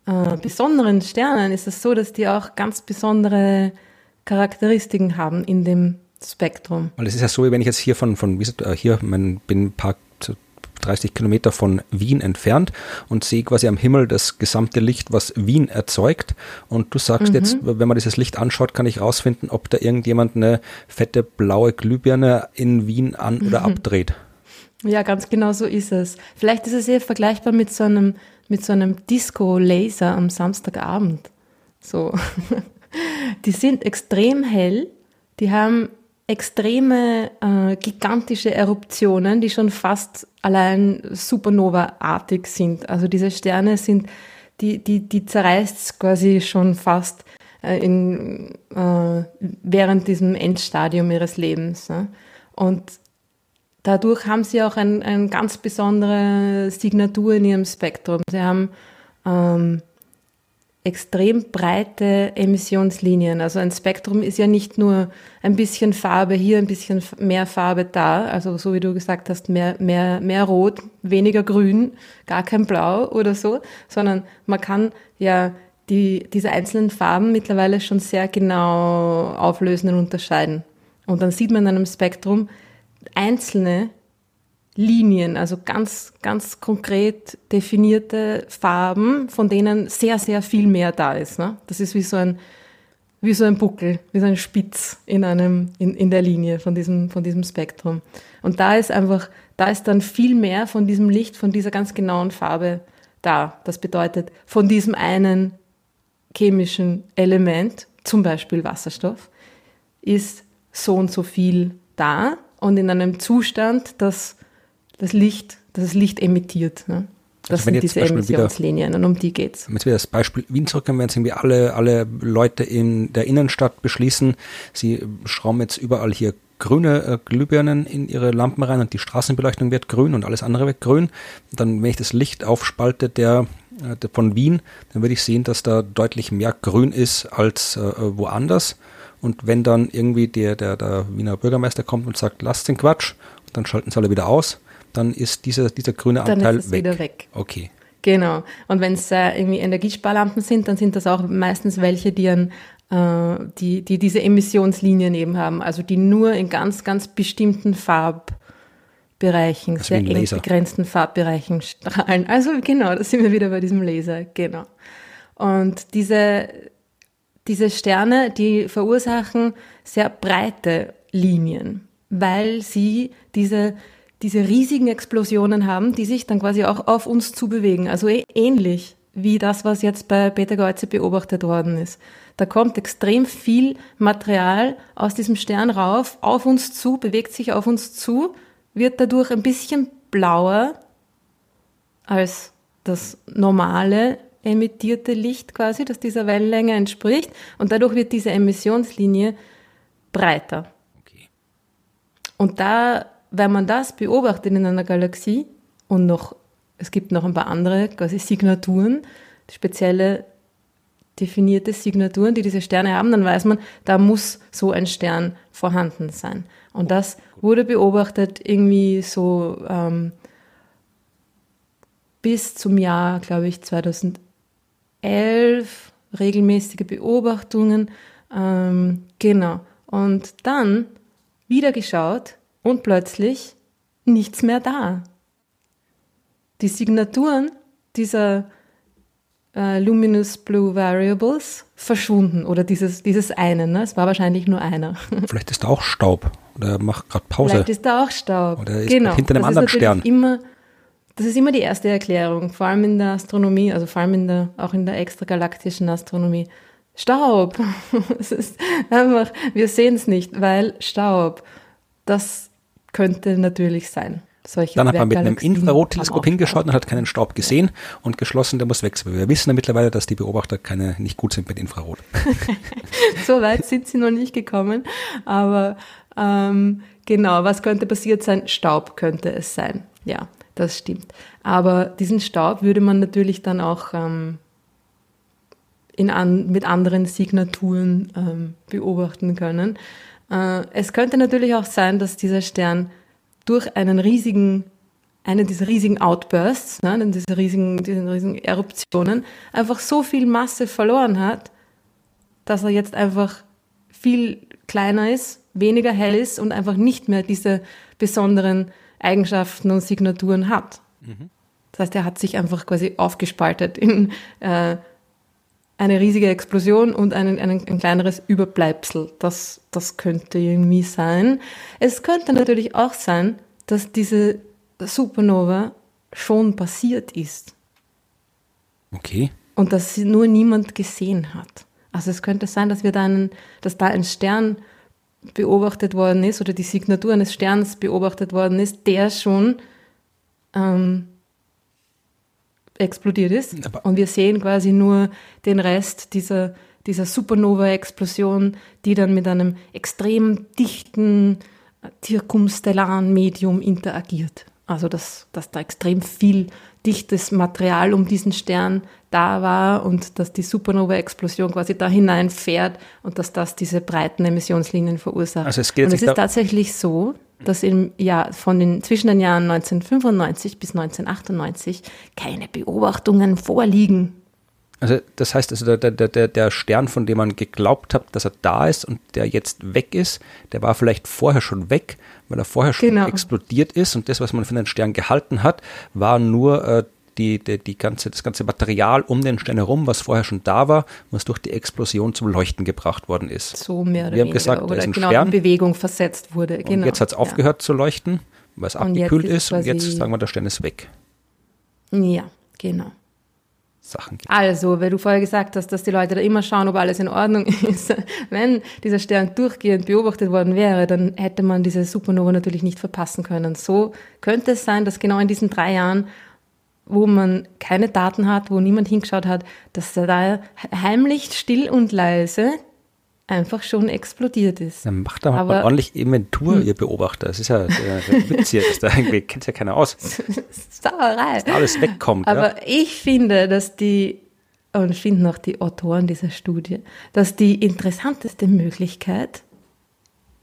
äh, besonderen Sternen ist es so, dass die auch ganz besondere Charakteristiken haben in dem Spektrum. Weil es ist ja so, wie wenn ich jetzt hier von, von wie gesagt, äh, hier, mein, bin ein paar 30 Kilometer von Wien entfernt und sehe quasi am Himmel das gesamte Licht, was Wien erzeugt. Und du sagst jetzt, wenn man dieses Licht anschaut, kann ich rausfinden, ob da irgendjemand eine fette blaue Glühbirne in Wien an- oder abdreht. Ja, ganz genau so ist es. Vielleicht ist es eher vergleichbar mit so einem, mit so einem Disco-Laser am Samstagabend. So. Die sind extrem hell, die haben extreme, äh, gigantische Eruptionen, die schon fast allein Supernova-artig sind. Also diese Sterne sind, die, die, die zerreißt quasi schon fast. äh, in, äh, während diesem Endstadium ihres Lebens. Ne? Und dadurch haben sie auch eine ein ganz besondere Signatur in ihrem Spektrum. Sie haben ähm, extrem breite Emissionslinien. Also ein Spektrum ist ja nicht nur ein bisschen Farbe hier, ein bisschen mehr Farbe da, also so wie du gesagt hast, mehr, mehr, mehr Rot, weniger Grün, gar kein Blau oder so, sondern man kann ja die, diese einzelnen Farben mittlerweile schon sehr genau auflösen und unterscheiden. Und dann sieht man in einem Spektrum einzelne Linien, also ganz, ganz konkret definierte Farben, von denen sehr, sehr viel mehr da ist. Ne? Das ist wie so ein, wie so ein Buckel, wie so ein Spitz in einem, in, in der Linie von diesem, von diesem Spektrum. Und da ist einfach, da ist dann viel mehr von diesem Licht, von dieser ganz genauen Farbe da. Das bedeutet, von diesem einen chemischen Element, zum Beispiel Wasserstoff, ist so und so viel da und in einem Zustand, dass das Licht, dass das Licht emittiert. Ne? Das also sind diese Emissionslinien und um die geht's. Wenn wir das Beispiel Wien zurückkommen, werden irgendwie alle, alle Leute in der Innenstadt beschließen, sie schrauben jetzt überall hier grüne äh, Glühbirnen in ihre Lampen rein und die Straßenbeleuchtung wird grün und alles andere wird grün. Dann, wenn ich das Licht aufspalte der, äh, der von Wien, dann würde ich sehen, dass da deutlich mehr grün ist als äh, woanders. Und wenn dann irgendwie der, der, der Wiener Bürgermeister kommt und sagt, lasst den Quatsch, dann schalten sie alle wieder aus dann ist dieser, dieser grüne Anteil dann ist es weg. wieder weg. Okay. Genau. Und wenn es äh, irgendwie Energiesparlampen sind, dann sind das auch meistens welche, die, an, äh, die, die diese Emissionslinien eben haben, also die nur in ganz, ganz bestimmten Farbbereichen, also sehr eng begrenzten Farbbereichen strahlen. Also genau, da sind wir wieder bei diesem Laser, genau. Und diese, diese Sterne, die verursachen sehr breite Linien, weil sie diese diese riesigen Explosionen haben, die sich dann quasi auch auf uns zubewegen. Also eh ähnlich wie das, was jetzt bei Beta Geuze beobachtet worden ist. Da kommt extrem viel Material aus diesem Stern rauf, auf uns zu, bewegt sich auf uns zu, wird dadurch ein bisschen blauer als das normale emittierte Licht quasi, das dieser Wellenlänge entspricht. Und dadurch wird diese Emissionslinie breiter. Okay. Und da wenn man das beobachtet in einer Galaxie und noch, es gibt noch ein paar andere quasi Signaturen, spezielle definierte Signaturen, die diese Sterne haben, dann weiß man, da muss so ein Stern vorhanden sein. Und das wurde beobachtet irgendwie so ähm, bis zum Jahr, glaube ich, 2011, regelmäßige Beobachtungen. Ähm, genau. Und dann wieder geschaut, und plötzlich nichts mehr da. Die Signaturen dieser äh, Luminous Blue Variables verschwunden oder dieses, dieses eine. Ne? Es war wahrscheinlich nur einer. Vielleicht ist da auch Staub oder macht gerade Pause. Vielleicht ist da auch Staub. Oder ist genau. hinter einem das anderen Stern. Immer, das ist immer die erste Erklärung, vor allem in der Astronomie, also vor allem in der, auch in der extragalaktischen Astronomie. Staub. es ist einfach, wir sehen es nicht, weil Staub. Das könnte natürlich sein. Solche dann hat man mit einem Infrarotteleskop hingeschaut und hat keinen Staub gesehen und geschlossen, der muss weg. Wir wissen ja mittlerweile, dass die Beobachter keine, nicht gut sind mit Infrarot. so weit sind sie noch nicht gekommen. Aber ähm, genau, was könnte passiert sein? Staub könnte es sein. Ja, das stimmt. Aber diesen Staub würde man natürlich dann auch ähm, in an, mit anderen Signaturen ähm, beobachten können. Äh, es könnte natürlich auch sein, dass dieser Stern durch einen riesigen, einen dieser riesigen Outbursts, ne, diese riesigen, diese riesigen Eruptionen, einfach so viel Masse verloren hat, dass er jetzt einfach viel kleiner ist, weniger hell ist und einfach nicht mehr diese besonderen Eigenschaften und Signaturen hat. Mhm. Das heißt, er hat sich einfach quasi aufgespaltet in äh, eine riesige Explosion und ein, ein, ein kleineres Überbleibsel. Das, das könnte irgendwie sein. Es könnte natürlich auch sein, dass diese Supernova schon passiert ist. Okay. Und dass sie nur niemand gesehen hat. Also es könnte sein, dass wir da einen, dass da ein Stern beobachtet worden ist oder die Signatur eines Sterns beobachtet worden ist, der schon ähm, explodiert ist. Aber und wir sehen quasi nur den Rest dieser, dieser Supernova-Explosion, die dann mit einem extrem dichten zirkumstellaren Medium interagiert. Also dass, dass da extrem viel dichtes Material um diesen Stern da war und dass die Supernova-Explosion quasi da hineinfährt und dass das diese breiten Emissionslinien verursacht. Also es geht und es ist tatsächlich so, dass im Jahr von den, zwischen den Jahren 1995 bis 1998 keine Beobachtungen vorliegen. Also das heißt, also der, der, der, Stern, von dem man geglaubt hat, dass er da ist und der jetzt weg ist, der war vielleicht vorher schon weg, weil er vorher schon genau. explodiert ist und das, was man für den Stern gehalten hat, war nur äh, die, die, die ganze, das ganze Material um den Stern herum, was vorher schon da war, was durch die Explosion zum Leuchten gebracht worden ist. So mehr oder Wir haben gesagt, oder da ist ein genau Stern. in Bewegung versetzt wurde. Genau. Und jetzt hat es aufgehört ja. zu leuchten, weil es abgekühlt ist, ist und jetzt sagen wir, der Stern ist weg. Ja, genau. Sachen gibt. Also, weil du vorher gesagt hast, dass die Leute da immer schauen, ob alles in Ordnung ist. Wenn dieser Stern durchgehend beobachtet worden wäre, dann hätte man diese Supernova natürlich nicht verpassen können. So könnte es sein, dass genau in diesen drei Jahren, wo man keine Daten hat, wo niemand hingeschaut hat, dass da heimlich, still und leise einfach schon explodiert ist. Dann macht da mal ordentlich Inventur, hm. ihr Beobachter. Das ist ja der Witz hier, das da irgendwie kennt ja keiner aus. Sauerei. Dass da alles wegkommt. Aber ja. ich finde, dass die, und finden auch die Autoren dieser Studie, dass die interessanteste Möglichkeit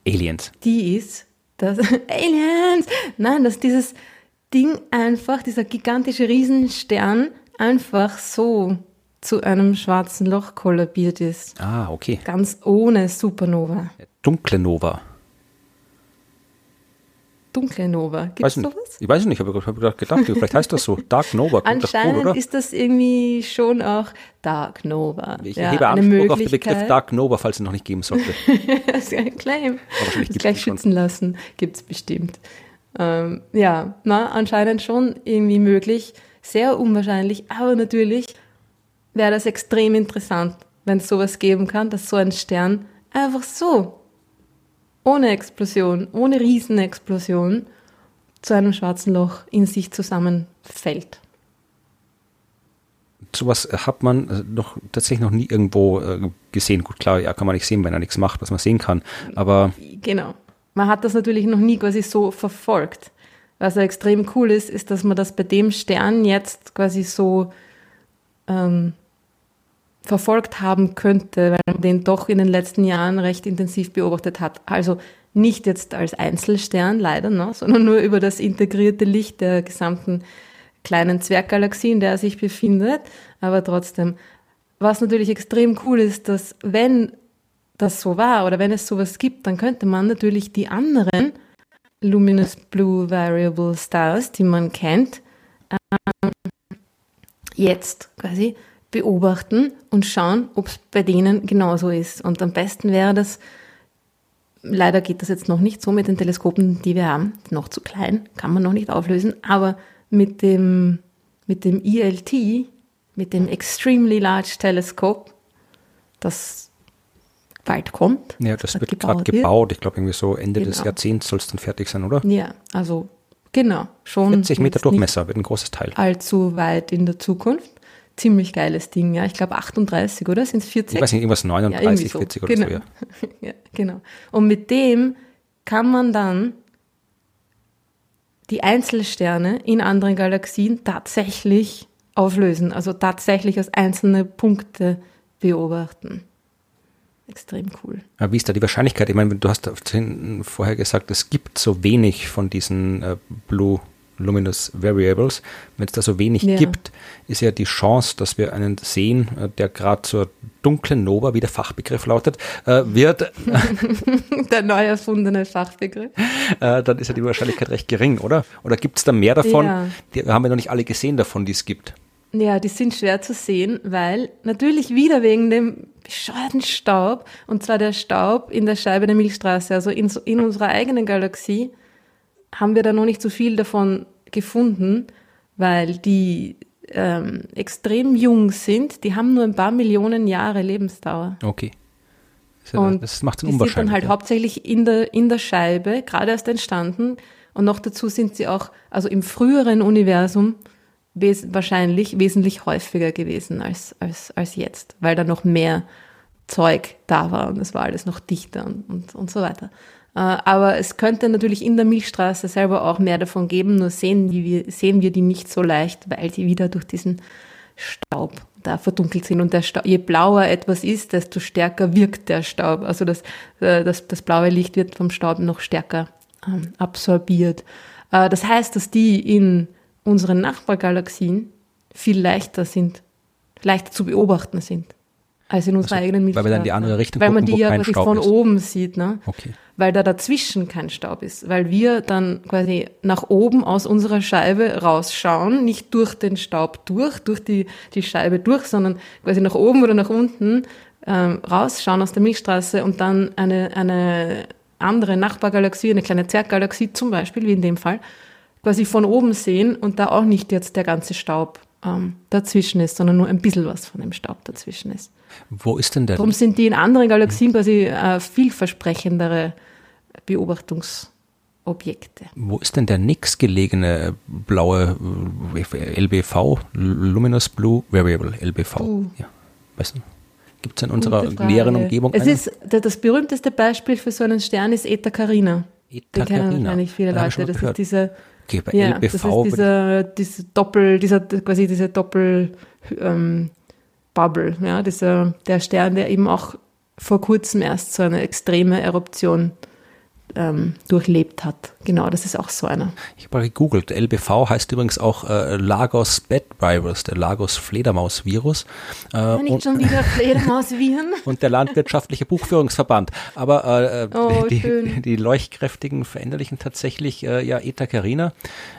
Aliens. Die ist, dass Aliens, nein, dass dieses Ding einfach, dieser gigantische Riesenstern einfach so zu einem schwarzen Loch kollabiert ist. Ah, okay. Ganz ohne Supernova. Dunkle Nova. Dunkle Nova. Gibt es sowas? Ich weiß nicht, ich habe hab gedacht, vielleicht heißt das so. Dark Nova. Anscheinend gut, oder? ist das irgendwie schon auch Dark Nova. Ich ja, hebe Anspruch auf den Begriff Dark Nova, falls es noch nicht geben sollte. das ist ein Claim. das gleich schützen lassen. Gibt es bestimmt. Ähm, ja, na, anscheinend schon irgendwie möglich. Sehr unwahrscheinlich, aber natürlich wäre das extrem interessant, wenn es sowas geben kann, dass so ein Stern einfach so, ohne Explosion, ohne Riesenexplosion, zu einem schwarzen Loch in sich zusammenfällt. Sowas hat man äh, noch tatsächlich noch nie irgendwo äh, gesehen. Gut, klar, ja, kann man nicht sehen, wenn er nichts macht, was man sehen kann. Aber genau. Man hat das natürlich noch nie quasi so verfolgt. Was ja extrem cool ist, ist, dass man das bei dem Stern jetzt quasi so ähm, verfolgt haben könnte, weil man den doch in den letzten Jahren recht intensiv beobachtet hat. Also nicht jetzt als Einzelstern leider, ne, sondern nur über das integrierte Licht der gesamten kleinen Zwerggalaxie, in der er sich befindet. Aber trotzdem, was natürlich extrem cool ist, dass wenn das so war. Oder wenn es sowas gibt, dann könnte man natürlich die anderen Luminous Blue Variable Stars, die man kennt, ähm, jetzt quasi beobachten und schauen, ob es bei denen genauso ist. Und am besten wäre das, leider geht das jetzt noch nicht so mit den Teleskopen, die wir haben, noch zu klein, kann man noch nicht auflösen, aber mit dem, mit dem ELT, mit dem Extremely Large Telescope, das bald kommt. Ja, das wird gerade gebaut. Ich glaube, irgendwie so Ende genau. des Jahrzehnts soll es dann fertig sein, oder? Ja, also genau. Schon 40 Meter Durchmesser, wird ein großes Teil. Allzu weit in der Zukunft ziemlich geiles Ding, ja. Ich glaube 38, oder? Sind es 40? Ich weiß nicht, irgendwas 39, ja, so. 40 oder genau. so, ja. ja. Genau. Und mit dem kann man dann die Einzelsterne in anderen Galaxien tatsächlich auflösen, also tatsächlich als einzelne Punkte beobachten. Extrem cool. Aber wie ist da die Wahrscheinlichkeit? Ich meine, du hast vorher gesagt, es gibt so wenig von diesen äh, Blue Luminous Variables, wenn es da so wenig ja. gibt, ist ja die Chance, dass wir einen sehen, äh, der gerade zur dunklen Nova, wie der Fachbegriff lautet, äh, wird. der neu erfundene Fachbegriff. Äh, dann ist ja die Wahrscheinlichkeit recht gering, oder? Oder gibt es da mehr davon? Ja. Die haben wir noch nicht alle gesehen davon, die es gibt. Ja, die sind schwer zu sehen, weil natürlich wieder wegen dem bescheuerten Staub, und zwar der Staub in der Scheibe der Milchstraße, also in, in unserer eigenen Galaxie, haben wir da noch nicht so viel davon gefunden, weil die ähm, extrem jung sind. Die haben nur ein paar Millionen Jahre Lebensdauer. Okay. Ja, und das macht es unwahrscheinlich. Die sind dann halt ja. hauptsächlich in der, in der Scheibe, gerade erst entstanden. Und noch dazu sind sie auch, also im früheren Universum, wes wahrscheinlich wesentlich häufiger gewesen als, als, als jetzt, weil da noch mehr Zeug da war und es war alles noch dichter und, und, und so weiter. Äh, aber es könnte natürlich in der Milchstraße selber auch mehr davon geben, nur sehen, die sehen wir die nicht so leicht, weil die wieder durch diesen Staub da verdunkelt sind. Und der Staub, je blauer etwas ist, desto stärker wirkt der Staub. Also das, äh, das, das blaue Licht wird vom Staub noch stärker ähm, absorbiert. Äh, das heißt, dass die in unseren Nachbargalaxien viel leichter sind, leichter zu beobachten sind als in unserer also, eigenen Milchstraße. Weil wir dann die andere Richtung Weil man die ja quasi von ist. oben sieht, ne? Okay. Weil da dazwischen kein Staub ist. Weil wir dann quasi nach oben aus unserer Scheibe rausschauen, nicht durch den Staub durch, durch die, die Scheibe durch, sondern quasi nach oben oder nach unten ähm, rausschauen aus der Milchstraße und dann eine, eine andere Nachbargalaxie, eine kleine Zerggalaxie zum Beispiel, wie in dem Fall, quasi von oben sehen und da auch nicht jetzt der ganze Staub ähm, dazwischen ist, sondern nur ein bisschen was von dem Staub dazwischen ist. Wo ist denn der? Darum sind die in anderen Galaxien quasi äh, vielversprechendere Beobachtungsobjekte. Wo ist denn der nächstgelegene blaue äh, LBV, Luminous Blue Variable, LBV? Uh. Ja, weißt du? Gibt es in unserer näheren Umgebung Es einen? ist das berühmteste Beispiel für so einen Stern ist Eta Carina. Eta Carina. kennen wahrscheinlich viele Leute. Das ist diese Okay, bei ja, LBV. Das ist dieser, diese Doppel, dieser, quasi diese Doppel, ähm, Bubble, ja, dieser, der Stern, der eben auch vor kurzem erst so eine extreme Eruption ähm, durchlebt hat. Genau, das ist auch so einer. Ich habe mal gegoogelt. LBV heißt übrigens auch äh, Lagos Bed Virus, der Lagos Fledermaus Virus. Äh, ja, nicht und, schon wieder Fledermausviren. und der Landwirtschaftliche Buchführungsverband. Aber äh, oh, die, die, die, leuchtkräftigen veränderlichen tatsächlich, äh, ja, Eta Carina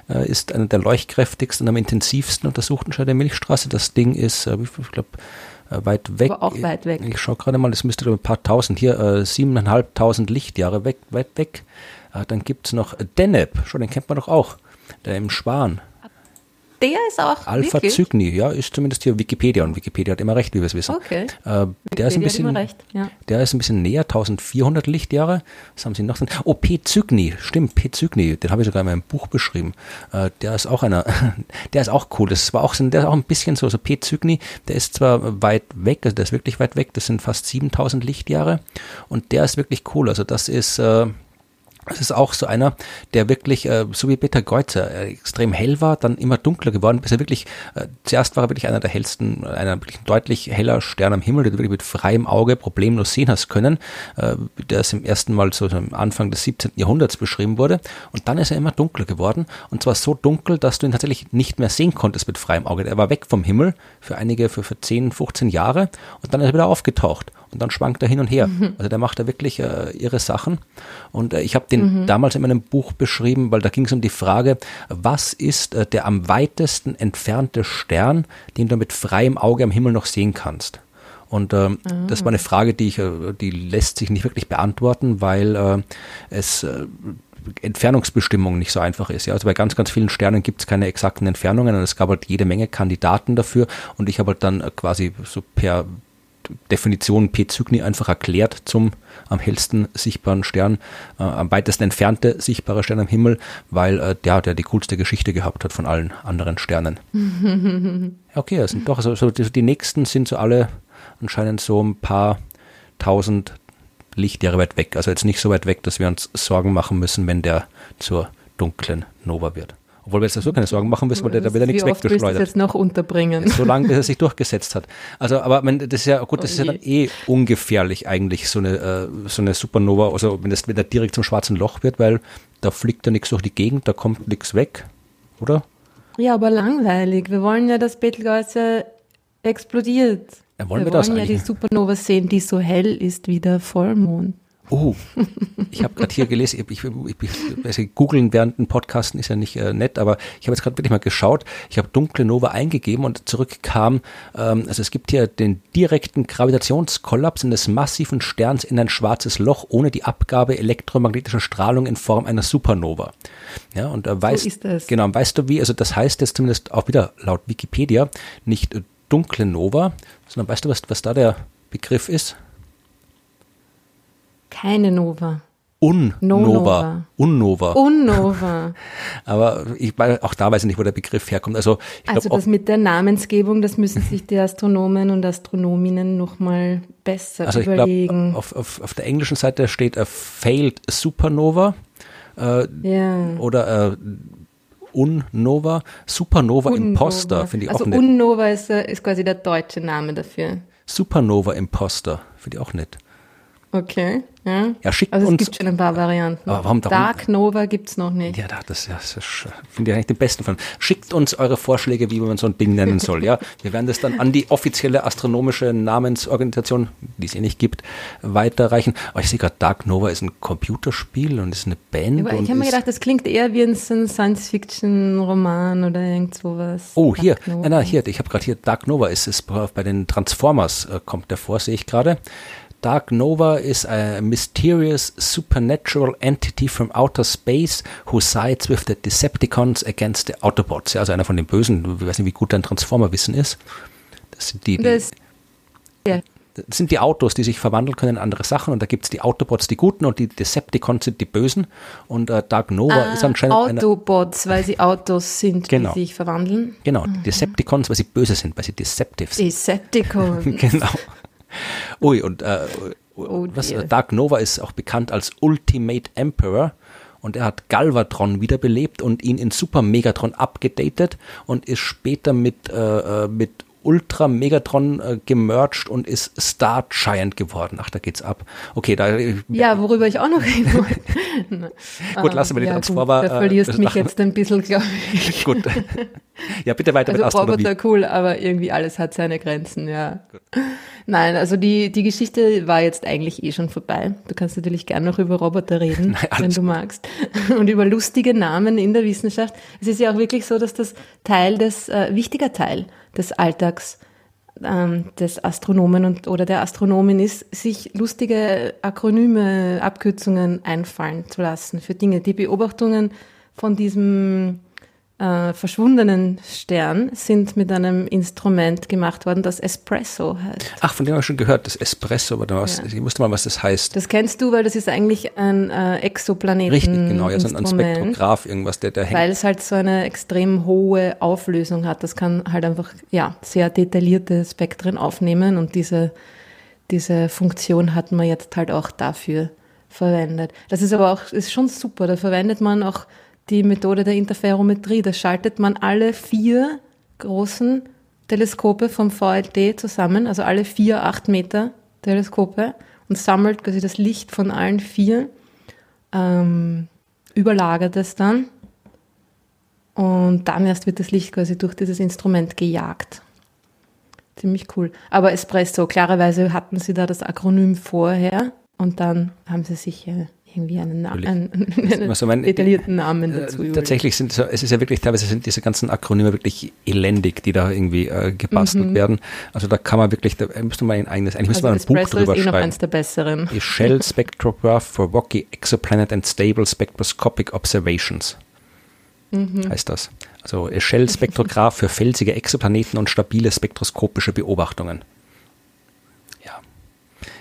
äh, ist einer der leuchtkräftigsten und am intensivsten untersuchten Scheide der Milchstraße. Das Ding ist, äh, ich glaube, äh, weit weg. Aber auch weit weg. Ich schaue gerade mal, das müsste ein paar tausend, hier äh, siebeneinhalbtausend Lichtjahre weg, weit weg. Äh, dann gibt es noch Deneb, schon den kennt man doch auch, der im Schwan. Der ist auch. Alpha wirklich? Cygni, ja, ist zumindest hier Wikipedia und Wikipedia hat immer recht, wie wir es wissen. Okay. Äh, der, ist ein bisschen, recht, ja. der ist ein bisschen näher, 1400 Lichtjahre. Was haben sie noch? Oh, P. Cygni, stimmt, P. Cygni, den habe ich sogar in meinem Buch beschrieben. Äh, der ist auch einer, der ist auch cool. Das war auch, der ist auch ein bisschen so, so P. Cygni, der ist zwar weit weg, also der ist wirklich weit weg, das sind fast 7000 Lichtjahre und der ist wirklich cool. Also das ist, äh, es ist auch so einer, der wirklich, äh, so wie Peter Geuzer, äh, extrem hell war, dann immer dunkler geworden, bis er wirklich, äh, zuerst war er wirklich einer der hellsten, einer wirklich deutlich heller Stern am Himmel, den du wirklich mit freiem Auge problemlos sehen hast können, äh, der ist im ersten Mal so am Anfang des 17. Jahrhunderts beschrieben wurde. Und dann ist er immer dunkler geworden. Und zwar so dunkel, dass du ihn tatsächlich nicht mehr sehen konntest mit freiem Auge. Er war weg vom Himmel für einige, für, für 10, 15 Jahre und dann ist er wieder aufgetaucht und dann schwankt er hin und her. Mhm. Also der macht da wirklich äh, ihre Sachen. Und äh, ich habe den mhm. damals in meinem Buch beschrieben, weil da ging es um die Frage, was ist äh, der am weitesten entfernte Stern, den du mit freiem Auge am Himmel noch sehen kannst? Und ähm, ah. das war eine Frage, die ich, äh, die lässt sich nicht wirklich beantworten, weil äh, es äh, Entfernungsbestimmung nicht so einfach ist. Ja, also bei ganz, ganz vielen Sternen gibt es keine exakten Entfernungen und es gab halt jede Menge Kandidaten dafür und ich habe halt dann quasi so per Definition P. Cygni einfach erklärt zum am hellsten sichtbaren Stern, äh, am weitesten entfernte sichtbare Stern am Himmel, weil äh, der, der die coolste Geschichte gehabt hat von allen anderen Sternen. okay, das sind doch, also, so die, die nächsten sind so alle anscheinend so ein paar tausend Lichtjahre weit weg. Also jetzt nicht so weit weg, dass wir uns Sorgen machen müssen, wenn der zur dunklen Nova wird. Obwohl wir jetzt so keine Sorgen machen müssen, weil der da wieder nichts weggeschleudert. jetzt noch unterbringen. So lange, bis er sich durchgesetzt hat. Also, aber man, das ist ja gut, das oh ist ja dann eh ungefährlich eigentlich so eine äh, so eine Supernova, also wenn das wenn der direkt zum schwarzen Loch wird, weil da fliegt da nichts durch die Gegend, da kommt nichts weg, oder? Ja, aber langweilig. Wir wollen ja, dass Betelgeuse explodiert. Ja, wollen wir, wir das wollen ja die Supernova sehen, die so hell ist wie der Vollmond. Oh, ich habe gerade hier gelesen, ich, ich, ich, also googeln während dem Podcasten ist ja nicht äh, nett, aber ich habe jetzt gerade wirklich mal geschaut. Ich habe dunkle Nova eingegeben und zurückkam, ähm, also es gibt hier den direkten Gravitationskollaps eines massiven Sterns in ein schwarzes Loch ohne die Abgabe elektromagnetischer Strahlung in Form einer Supernova. Ja, und äh, weißt, so genau, weißt du wie, also das heißt jetzt zumindest auch wieder laut Wikipedia nicht äh, dunkle Nova, sondern weißt du, was, was da der Begriff ist? Keine Nova. Unnova. No-Nova. Unnova. Unnova. Aber ich, auch da weiß ich nicht, wo der Begriff herkommt. Also, ich Also glaub, das mit der Namensgebung, das müssen sich die Astronomen und Astronominnen nochmal besser Also ich überlegen. glaube, auf, auf, auf der englischen Seite steht a failed supernova äh, ja. oder äh, Unnova. Supernova Imposter Unnova. finde ich also auch nett. Unnova ist, äh, ist quasi der deutsche Name dafür. Supernova Imposter finde ich auch nett. Okay, ja. Ja, schickt also es uns- gibt schon ein paar Varianten. Aber warum darum- Dark Nova gibt's noch nicht. Ja, da- das, das ist, finde ich eigentlich den besten von. Schickt uns eure Vorschläge, wie man so ein Ding nennen soll. Ja, wir werden das dann an die offizielle astronomische Namensorganisation, die es eh nicht gibt, weiterreichen. Aber ich sehe gerade, Dark Nova ist ein Computerspiel und ist eine Band. Aber ich habe mir ist, gedacht, das klingt eher wie ein Science-Fiction-Roman oder irgend sowas. Oh, hier, Dark Nova. nein, nein, hier, ich habe gerade hier, Dark Nova ist es bei den Transformers, äh, kommt der vor, sehe ich gerade. Dark Nova is a mysterious supernatural entity from outer space who sides with the Decepticons against the Autobots. Ja, also einer von den Bösen, ich weiß nicht, wie gut dein Transformer-Wissen ist. Das sind die, die Das, ja. das sind die Autos, die sich verwandeln können in andere Sachen und da gibt es die Autobots, die Guten und die Decepticons sind die Bösen und äh, Dark Nova ist anscheinend eine, Autobots, weil sie Autos sind, Genau. die sich verwandeln. genau, die Decepticons, weil sie böse sind, weil sie Deceptive sind. Decepticons. Genau. Ui, und äh, Oh was, äh, Dark Nova ist auch bekannt als Ultimate Emperor und er hat Galvatron wiederbelebt und ihn in Super Megatron abgedatet und ist später mit, äh, äh, mit Ultra Megatron äh, gemerged und ist Star Giant geworden. Ach, da geht's ab. Okay, da Ja, worüber ich auch noch reden wollte. gut, lassen wir die ja, Transformer. Gut, da verlierst äh, mich jetzt ein bisschen, glaube ich. Gut. ja, bitte weiter Also mit Astronomie. Roboter cool, aber irgendwie alles hat seine Grenzen, ja. Nein, also die, die Geschichte war jetzt eigentlich eh schon vorbei. Du kannst natürlich gern noch über Roboter reden, Nein, wenn du magst. Und über lustige Namen in der Wissenschaft. Es ist ja auch wirklich so, dass das Teil des, äh, wichtiger Teil des Alltags ähm, des Astronomen und, oder der Astronomin ist, sich lustige Akronyme, Abkürzungen einfallen zu lassen für Dinge. Die Beobachtungen von diesem äh, verschwundenen Stern sind mit einem Instrument gemacht worden, das Espresso heißt. Ach, von dem habe ich schon gehört, das Espresso oder was. Ja. Ich wusste mal, was das heißt. Das kennst du, weil das ist eigentlich ein äh, Exoplaneten. Richtig, genau, ja, so ein Instrument, Spektrograph, irgendwas, der, der hängt. Weil es halt so eine extrem hohe Auflösung hat. Das kann halt einfach ja, sehr detaillierte Spektren aufnehmen und diese, diese Funktion hat man jetzt halt auch dafür verwendet. Das ist aber auch ist schon super. Da verwendet man auch die Methode der Interferometrie. Da schaltet man alle vier großen Teleskope vom VLT zusammen, also alle vier acht Meter Teleskope und sammelt quasi das Licht von allen vier, ähm, überlagert es dann und dann erst wird das Licht quasi durch dieses Instrument gejagt. Ziemlich cool. Aber Espresso, klarerweise hatten sie da das Akronym vorher und dann haben sie sich äh, irgendwie einen, einen, einen Also mein- detaillierten Namen Äh, dazu überlegt. Tatsächlich sind es ist ja wirklich teilweise sind diese ganzen Akronyme wirklich elendig, die da irgendwie äh, gebastelt werden. Also da kann man wirklich, da müsste man ein eigenes, eigentlich müsste Mhm. also man ein Buch drüber ist eh noch schreiben. eins der besseren. A Shell Spectrograph for Rocky Exoplanet and Stable Spectroscopic Observations. Mhm. Heißt das. Also Shell Spektrograph für felsige Exoplaneten und stabile spektroskopische Beobachtungen.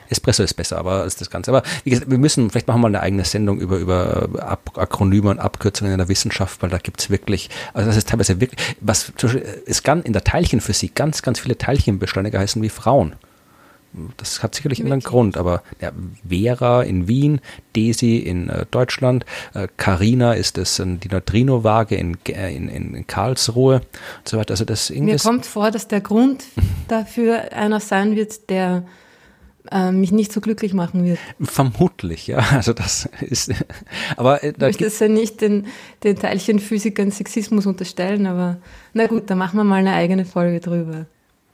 Espresso ist besser, aber ist das Ganze. Aber wie gesagt, wir müssen, vielleicht machen wir mal eine eigene Sendung über, über äh, Ab Akronyme und Abkürzungen in der Wissenschaft, weil da gibt's wirklich, also das ist teilweise wirklich, was äh, es kann in der Teilchenphysik ganz, ganz viele Teilchenbeschleuniger heißen wie Frauen. Das hat sicherlich einen? Grund, aber ja, Vera in Wien, Desi in äh, Deutschland, äh, Carina ist es äh, die Neutrino-Waage in, äh, in, in Karlsruhe und so weiter. Also das Mir kommt vor, dass der Grund dafür einer sein wird, der äh, mich nicht so glücklich machen wird. vermutlich, ja. Also das ist, aber äh, Ich da möchte gibt, es ja nicht den, den Teilchenphysikern Sexismus unterstellen, aber na gut, da machen wir mal eine eigene Folge drüber.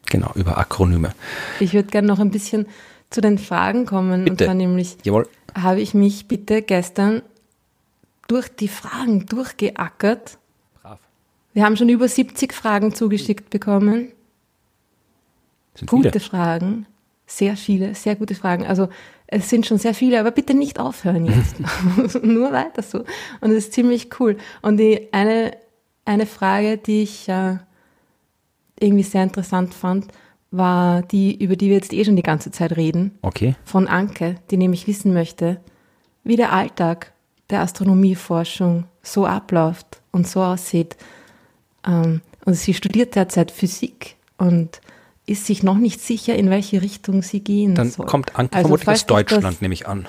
genau über Akronyme. Ich würde gerne noch ein bisschen zu den Fragen kommen. Bitte. Und zwar nämlich Jawohl. habe ich mich bitte gestern durch die Fragen durchgeackert. Brav. Wir haben schon über 70 Fragen zugeschickt bekommen. Sind Gute viele. Fragen. Sehr viele, sehr gute Fragen. Also es sind schon sehr viele, aber bitte nicht aufhören jetzt. Nur weiter so. Und es ist ziemlich cool. Und die eine, eine Frage, die ich äh, irgendwie sehr interessant fand, war die, über die wir jetzt eh schon die ganze Zeit reden, Okay. von Anke, die nämlich wissen möchte, wie der Alltag der Astronomieforschung so abläuft und so aussieht. Ähm, und sie studiert derzeit Physik und ist sich noch nicht sicher, in welche Richtung sie gehen Dann soll. kommt Anke also, vermutlich aus Deutschland, nehme ich an.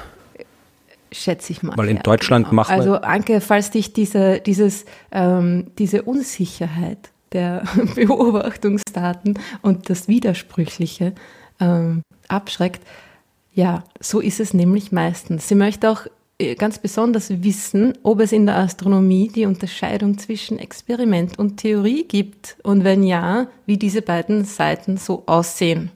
Schätze ich mal. Weil in ja, Deutschland genau. machen Also Anke, falls dich diese, dieses, ähm, diese Unsicherheit der Beobachtungsdaten und das Widersprüchliche ähm, abschreckt, ja, so ist es nämlich meistens. Sie möchte auch ganz besonders wissen, ob es in der Astronomie die Unterscheidung zwischen Experiment und Theorie gibt und wenn ja, wie diese beiden Seiten so aussehen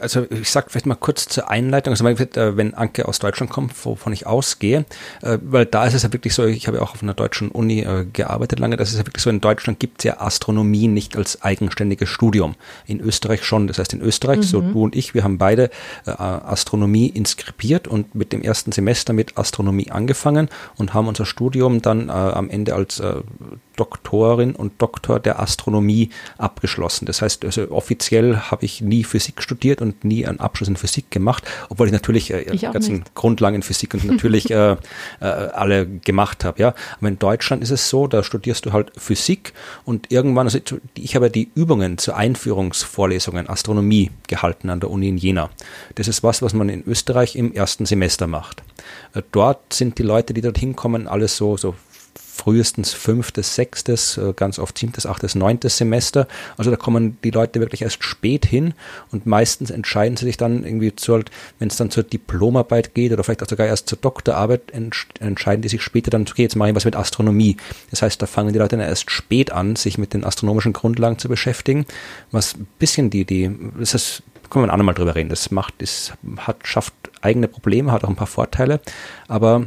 also ich sage vielleicht mal kurz zur Einleitung, also äh, wenn Anke aus Deutschland kommt, wovon ich ausgehe, äh, weil da ist es ja wirklich so, ich habe ja auch auf einer deutschen Uni äh, gearbeitet lange, das ist ja wirklich so, in Deutschland gibt es ja Astronomie nicht als eigenständiges Studium. In Österreich schon, das heißt in Österreich, mhm. so du und ich, wir haben beide Astronomie inskribiert und mit dem ersten Semester mit Astronomie angefangen und haben unser Studium dann am Ende als Doktorin und Doktor der Astronomie abgeschlossen. Das heißt, also offiziell habe ich nie Physik studiert und nie einen Abschluss in Physik gemacht, obwohl ich natürlich äh, ich ganzen nicht. Grundlagen in Physik und natürlich äh, äh, alle gemacht habe. Ja, aber in Deutschland ist es so, da studierst du halt Physik und irgendwann, also ich habe die Übungen zu Einführungsvorlesungen Astronomie gehalten an der Uni in Jena. Das ist was, was man in Österreich im ersten Semester macht. Äh, dort sind die Leute, die dorthin kommen, alles so so frühestens fünftes, sechstes, äh, ganz oft siebtes, achtes, neuntes Semester. Also da kommen die Leute wirklich erst spät hin und meistens entscheiden sie sich dann irgendwie zu, wenn es dann zur Diplomarbeit geht oder vielleicht auch sogar erst zur Doktorarbeit, entscheiden die sich später dann, okay, jetzt mache ich was mit Astronomie. Das heißt, da fangen die Leute dann erst spät an, sich mit den astronomischen Grundlagen zu beschäftigen, was ein bisschen die, die, das ist, können wir ein andermal drüber reden. Das macht, das hat, schafft eigene Probleme, hat auch ein paar Vorteile, aber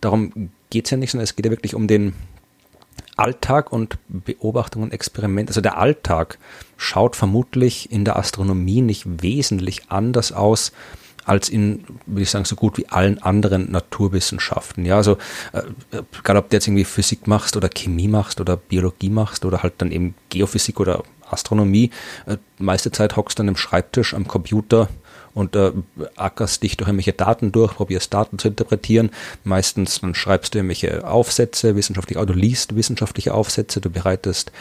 darum geht es ja nicht, sondern es geht ja wirklich um den Alltag und Beobachtung und Experiment. Also der Alltag schaut vermutlich in der Astronomie nicht wesentlich anders aus als in, würde ich sagen, so gut wie allen anderen Naturwissenschaften. Ja, also äh, egal ob du jetzt irgendwie Physik machst oder Chemie machst oder Biologie machst oder halt dann eben Geophysik oder Astronomie, äh, meiste Zeit hockst du an einem Schreibtisch am Computer und äh, ackerst dich durch irgendwelche Daten durch, probierst Daten zu interpretieren. Meistens dann schreibst du irgendwelche Aufsätze, wissenschaftliche, oder du liest wissenschaftliche Aufsätze, du bereitest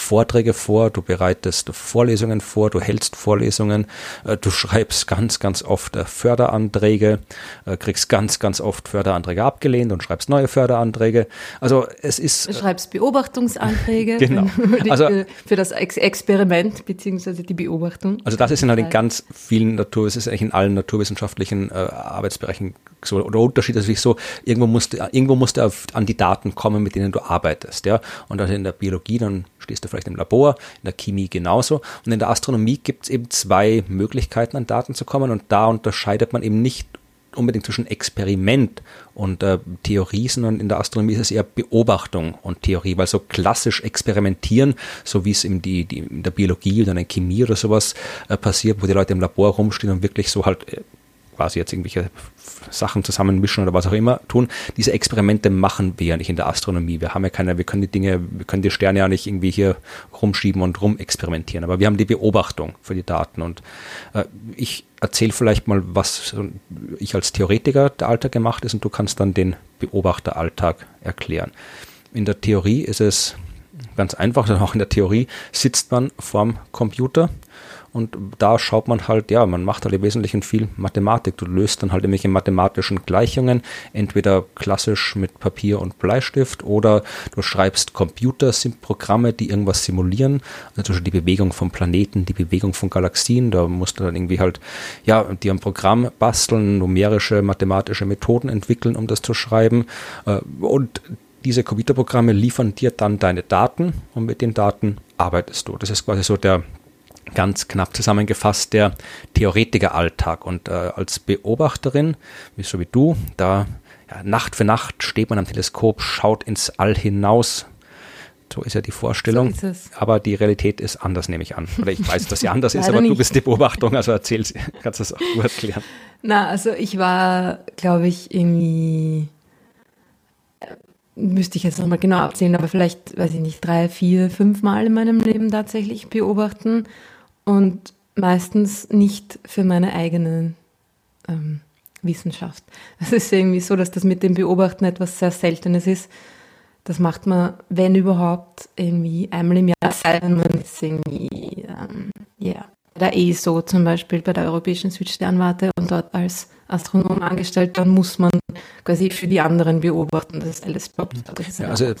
Vorträge vor, du bereitest Vorlesungen vor, du hältst Vorlesungen, äh, du schreibst ganz, ganz oft äh, Förderanträge, äh, kriegst ganz, ganz oft Förderanträge abgelehnt und schreibst neue Förderanträge. Also es ist. Du schreibst Beobachtungsanträge genau. also, für das Experiment beziehungsweise die Beobachtung. Also das ist in, halt in ganz vielen Natur, es ist eigentlich in allen naturwissenschaftlichen äh, Arbeitsbereichen so, oder Unterschied ist natürlich so, irgendwo musst du, irgendwo musst du an die Daten kommen, mit denen du arbeitest, ja. Und also in der Biologie, dann stehst du vielleicht im Labor, in der Chemie genauso. Und in der Astronomie gibt es eben zwei Möglichkeiten, an Daten zu kommen. Und da unterscheidet man eben nicht unbedingt zwischen Experiment und äh, Theorie, sondern in der Astronomie ist es eher Beobachtung und Theorie, weil so klassisch experimentieren, so wie es in, die, die, in der Biologie oder in der Chemie oder sowas äh, passiert, wo die Leute im Labor rumstehen und wirklich so halt äh, quasi jetzt irgendwelche Sachen zusammenmischen oder was auch immer tun. Diese Experimente machen wir ja nicht in der Astronomie. Wir haben ja keine, wir können die Dinge, wir können die Sterne ja nicht irgendwie hier rumschieben und rumexperimentieren. Aber wir haben die Beobachtung für die Daten. Und äh, ich erzähle vielleicht mal, was ich als Theoretiker der Alltag gemacht ist und du kannst dann den Beobachteralltag erklären. In der Theorie ist es ganz einfach, auch in der Theorie sitzt man vorm Computer und da schaut man halt, ja, man macht halt im Wesentlichen viel Mathematik. Du löst dann halt irgendwelche mathematischen Gleichungen, entweder klassisch mit Papier und Bleistift oder du schreibst Computer, sind Programme, die irgendwas simulieren. Also die Bewegung von Planeten, die Bewegung von Galaxien. Da musst du dann irgendwie halt, ja, dir ein Programm basteln, numerische, mathematische Methoden entwickeln, um das zu schreiben. Äh, und diese Computerprogramme liefern dir dann deine Daten und mit den Daten arbeitest du. Das ist quasi so der ganz knapp zusammengefasst der Theoretikeralltag. Und äh, als Beobachterin, wie so wie du, da ja, Nacht für Nacht steht man am Teleskop, schaut ins All hinaus. So ist ja die Vorstellung. So aber die Realität ist anders, nehme ich an. Oder ich weiß, dass sie anders ist, aber nicht. du bist die Beobachtung, also erzähl, kannst du das auch gut erklären. Na, also ich war, glaube ich, irgendwie müsste ich jetzt nochmal genau abzählen, aber vielleicht, weiß ich nicht, drei, vier, fünf Mal in meinem Leben tatsächlich beobachten und meistens nicht für meine eigenen ähm, Wissenschaft. Es ist irgendwie so, dass das mit dem Beobachten etwas sehr Seltenes ist. Das macht man, wenn überhaupt, irgendwie einmal im Jahr, sein. man ist irgendwie, ähm, ja, bei der ESO zum Beispiel, bei der Europäischen Südsternwarte und dort als Astronom angestellt, dann muss man quasi für die anderen beobachten, das Teleskop. Das ist ja, also ich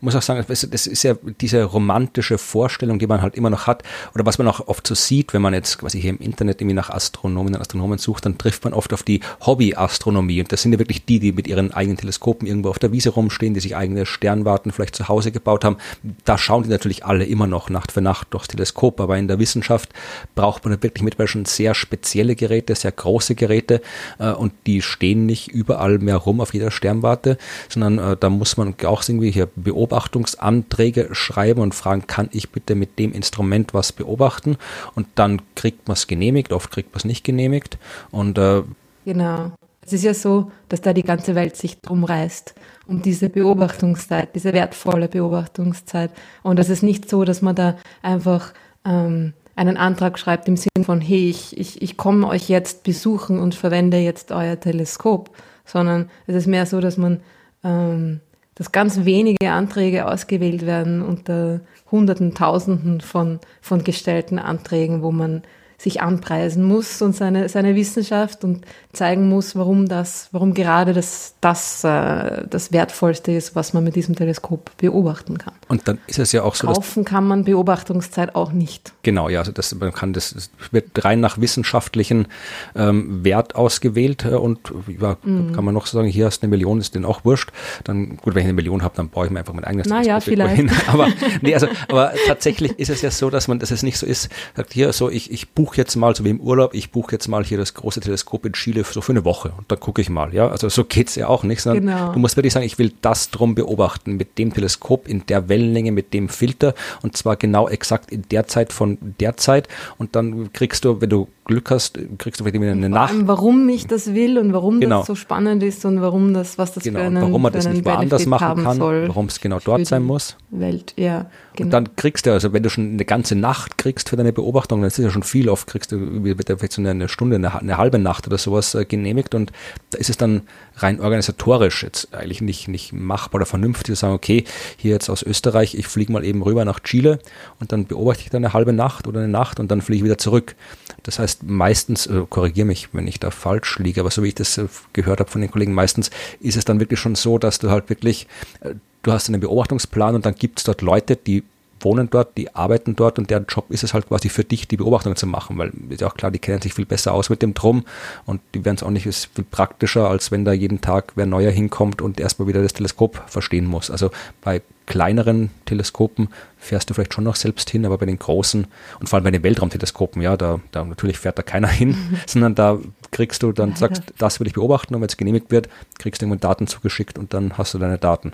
muss auch sagen, das ist ja diese romantische Vorstellung, die man halt immer noch hat oder was man auch oft so sieht, wenn man jetzt quasi hier im Internet irgendwie nach Astronomen und Astronomen sucht, dann trifft man oft auf die Hobby-Astronomie und das sind ja wirklich die, die mit ihren eigenen Teleskopen irgendwo auf der Wiese rumstehen, die sich eigene Sternwarten vielleicht zu Hause gebaut haben. Da schauen die natürlich alle immer noch Nacht für Nacht durchs Teleskop, aber in der Wissenschaft braucht man wirklich mittlerweile schon sehr spezielle Geräte, sehr große Geräte äh, und die stehen nicht überall mehr rum auf jeder Sternwarte, sondern äh, da muss man auch irgendwie hier Beobachtungsanträge schreiben und fragen, kann ich bitte mit dem Instrument was beobachten? Und dann kriegt man es genehmigt, oft kriegt man es nicht genehmigt. Und äh, genau. Es ist ja so, dass da die ganze Welt sich drum reißt, um diese Beobachtungszeit, diese wertvolle Beobachtungszeit. Und es ist nicht so, dass man da einfach ähm, einen Antrag schreibt im Sinn von, hey, ich, ich, ich komme euch jetzt besuchen und verwende jetzt euer Teleskop, sondern es ist mehr so, dass man, ähm, dass ganz wenige Anträge ausgewählt werden unter Hunderten, Tausenden von, von gestellten Anträgen, wo man sich anpreisen muss und seine, seine Wissenschaft und zeigen muss, warum das, warum gerade das, das, äh, das Wertvollste ist, was man mit diesem Teleskop beobachten kann. Und dann ist es ja auch so. Kaufen kann man Beobachtungszeit auch nicht. Genau, ja, also das, man kann das, das wird rein nach wissenschaftlichen ähm, Wert ausgewählt äh, und ja, mm. kann man noch sagen, hier hast du eine Million, ist denen auch wurscht. Dann, gut, wenn ich eine Million habe, dann brauche ich mir einfach mein eigenes naja, vielleicht. Hin. Aber, nee, also, aber tatsächlich ist es ja so, dass man, dass es nicht so ist, sagt hier so, ich, ich buche jetzt mal, so wie im Urlaub, ich buche jetzt mal hier das große Teleskop in Chile so für eine Woche und dann gucke ich mal, ja. Also so geht's ja auch nicht, sondern genau. du musst wirklich sagen, ich will das drum beobachten, mit dem Teleskop, in der Wellenlänge, mit dem Filter und zwar genau exakt in der Zeit von der Zeit und dann kriegst du, wenn du Glück hast, kriegst du vielleicht eine Nacht. Warum ich das will und warum genau. das so spannend ist und warum das, was das genau. für einen, warum man das nicht mal anders machen kann, warum es genau dort sein muss. Welt, ja. Genau. Und dann kriegst du, also wenn du schon eine ganze Nacht kriegst für deine Beobachtung, dann ist es ja schon viel, oft kriegst du vielleicht so eine Stunde, eine, eine halbe Nacht oder sowas äh, genehmigt und da ist es dann rein organisatorisch jetzt eigentlich nicht, nicht machbar oder vernünftig zu sagen, okay, hier jetzt aus Österreich, ich fliege mal eben rüber nach Chile und dann beobachte ich da eine halbe Nacht oder eine Nacht und dann fliege ich wieder zurück. Das heißt, meistens, äh, korrigiere mich, wenn ich da falsch liege, aber so wie ich das äh, gehört habe von den Kollegen, meistens ist es dann wirklich schon so, dass du halt wirklich, äh, du hast einen Beobachtungsplan und dann gibt es dort Leute, die wohnen dort, die arbeiten dort und deren Job ist es halt quasi für dich, die Beobachtungen zu machen, weil ist ja auch klar, die kennen sich viel besser aus mit dem Drum und die werden es auch nicht ist viel praktischer, als wenn da jeden Tag wer neuer hinkommt und erstmal wieder das Teleskop verstehen muss. Also bei kleineren Teleskopen fährst du vielleicht schon noch selbst hin, aber bei den großen und vor allem bei den Weltraumteleskopen, ja, da, da natürlich fährt da keiner hin, sondern da kriegst du dann, sagst, das will ich beobachten und wenn es genehmigt wird, kriegst du irgendwann Daten zugeschickt und dann hast du deine Daten.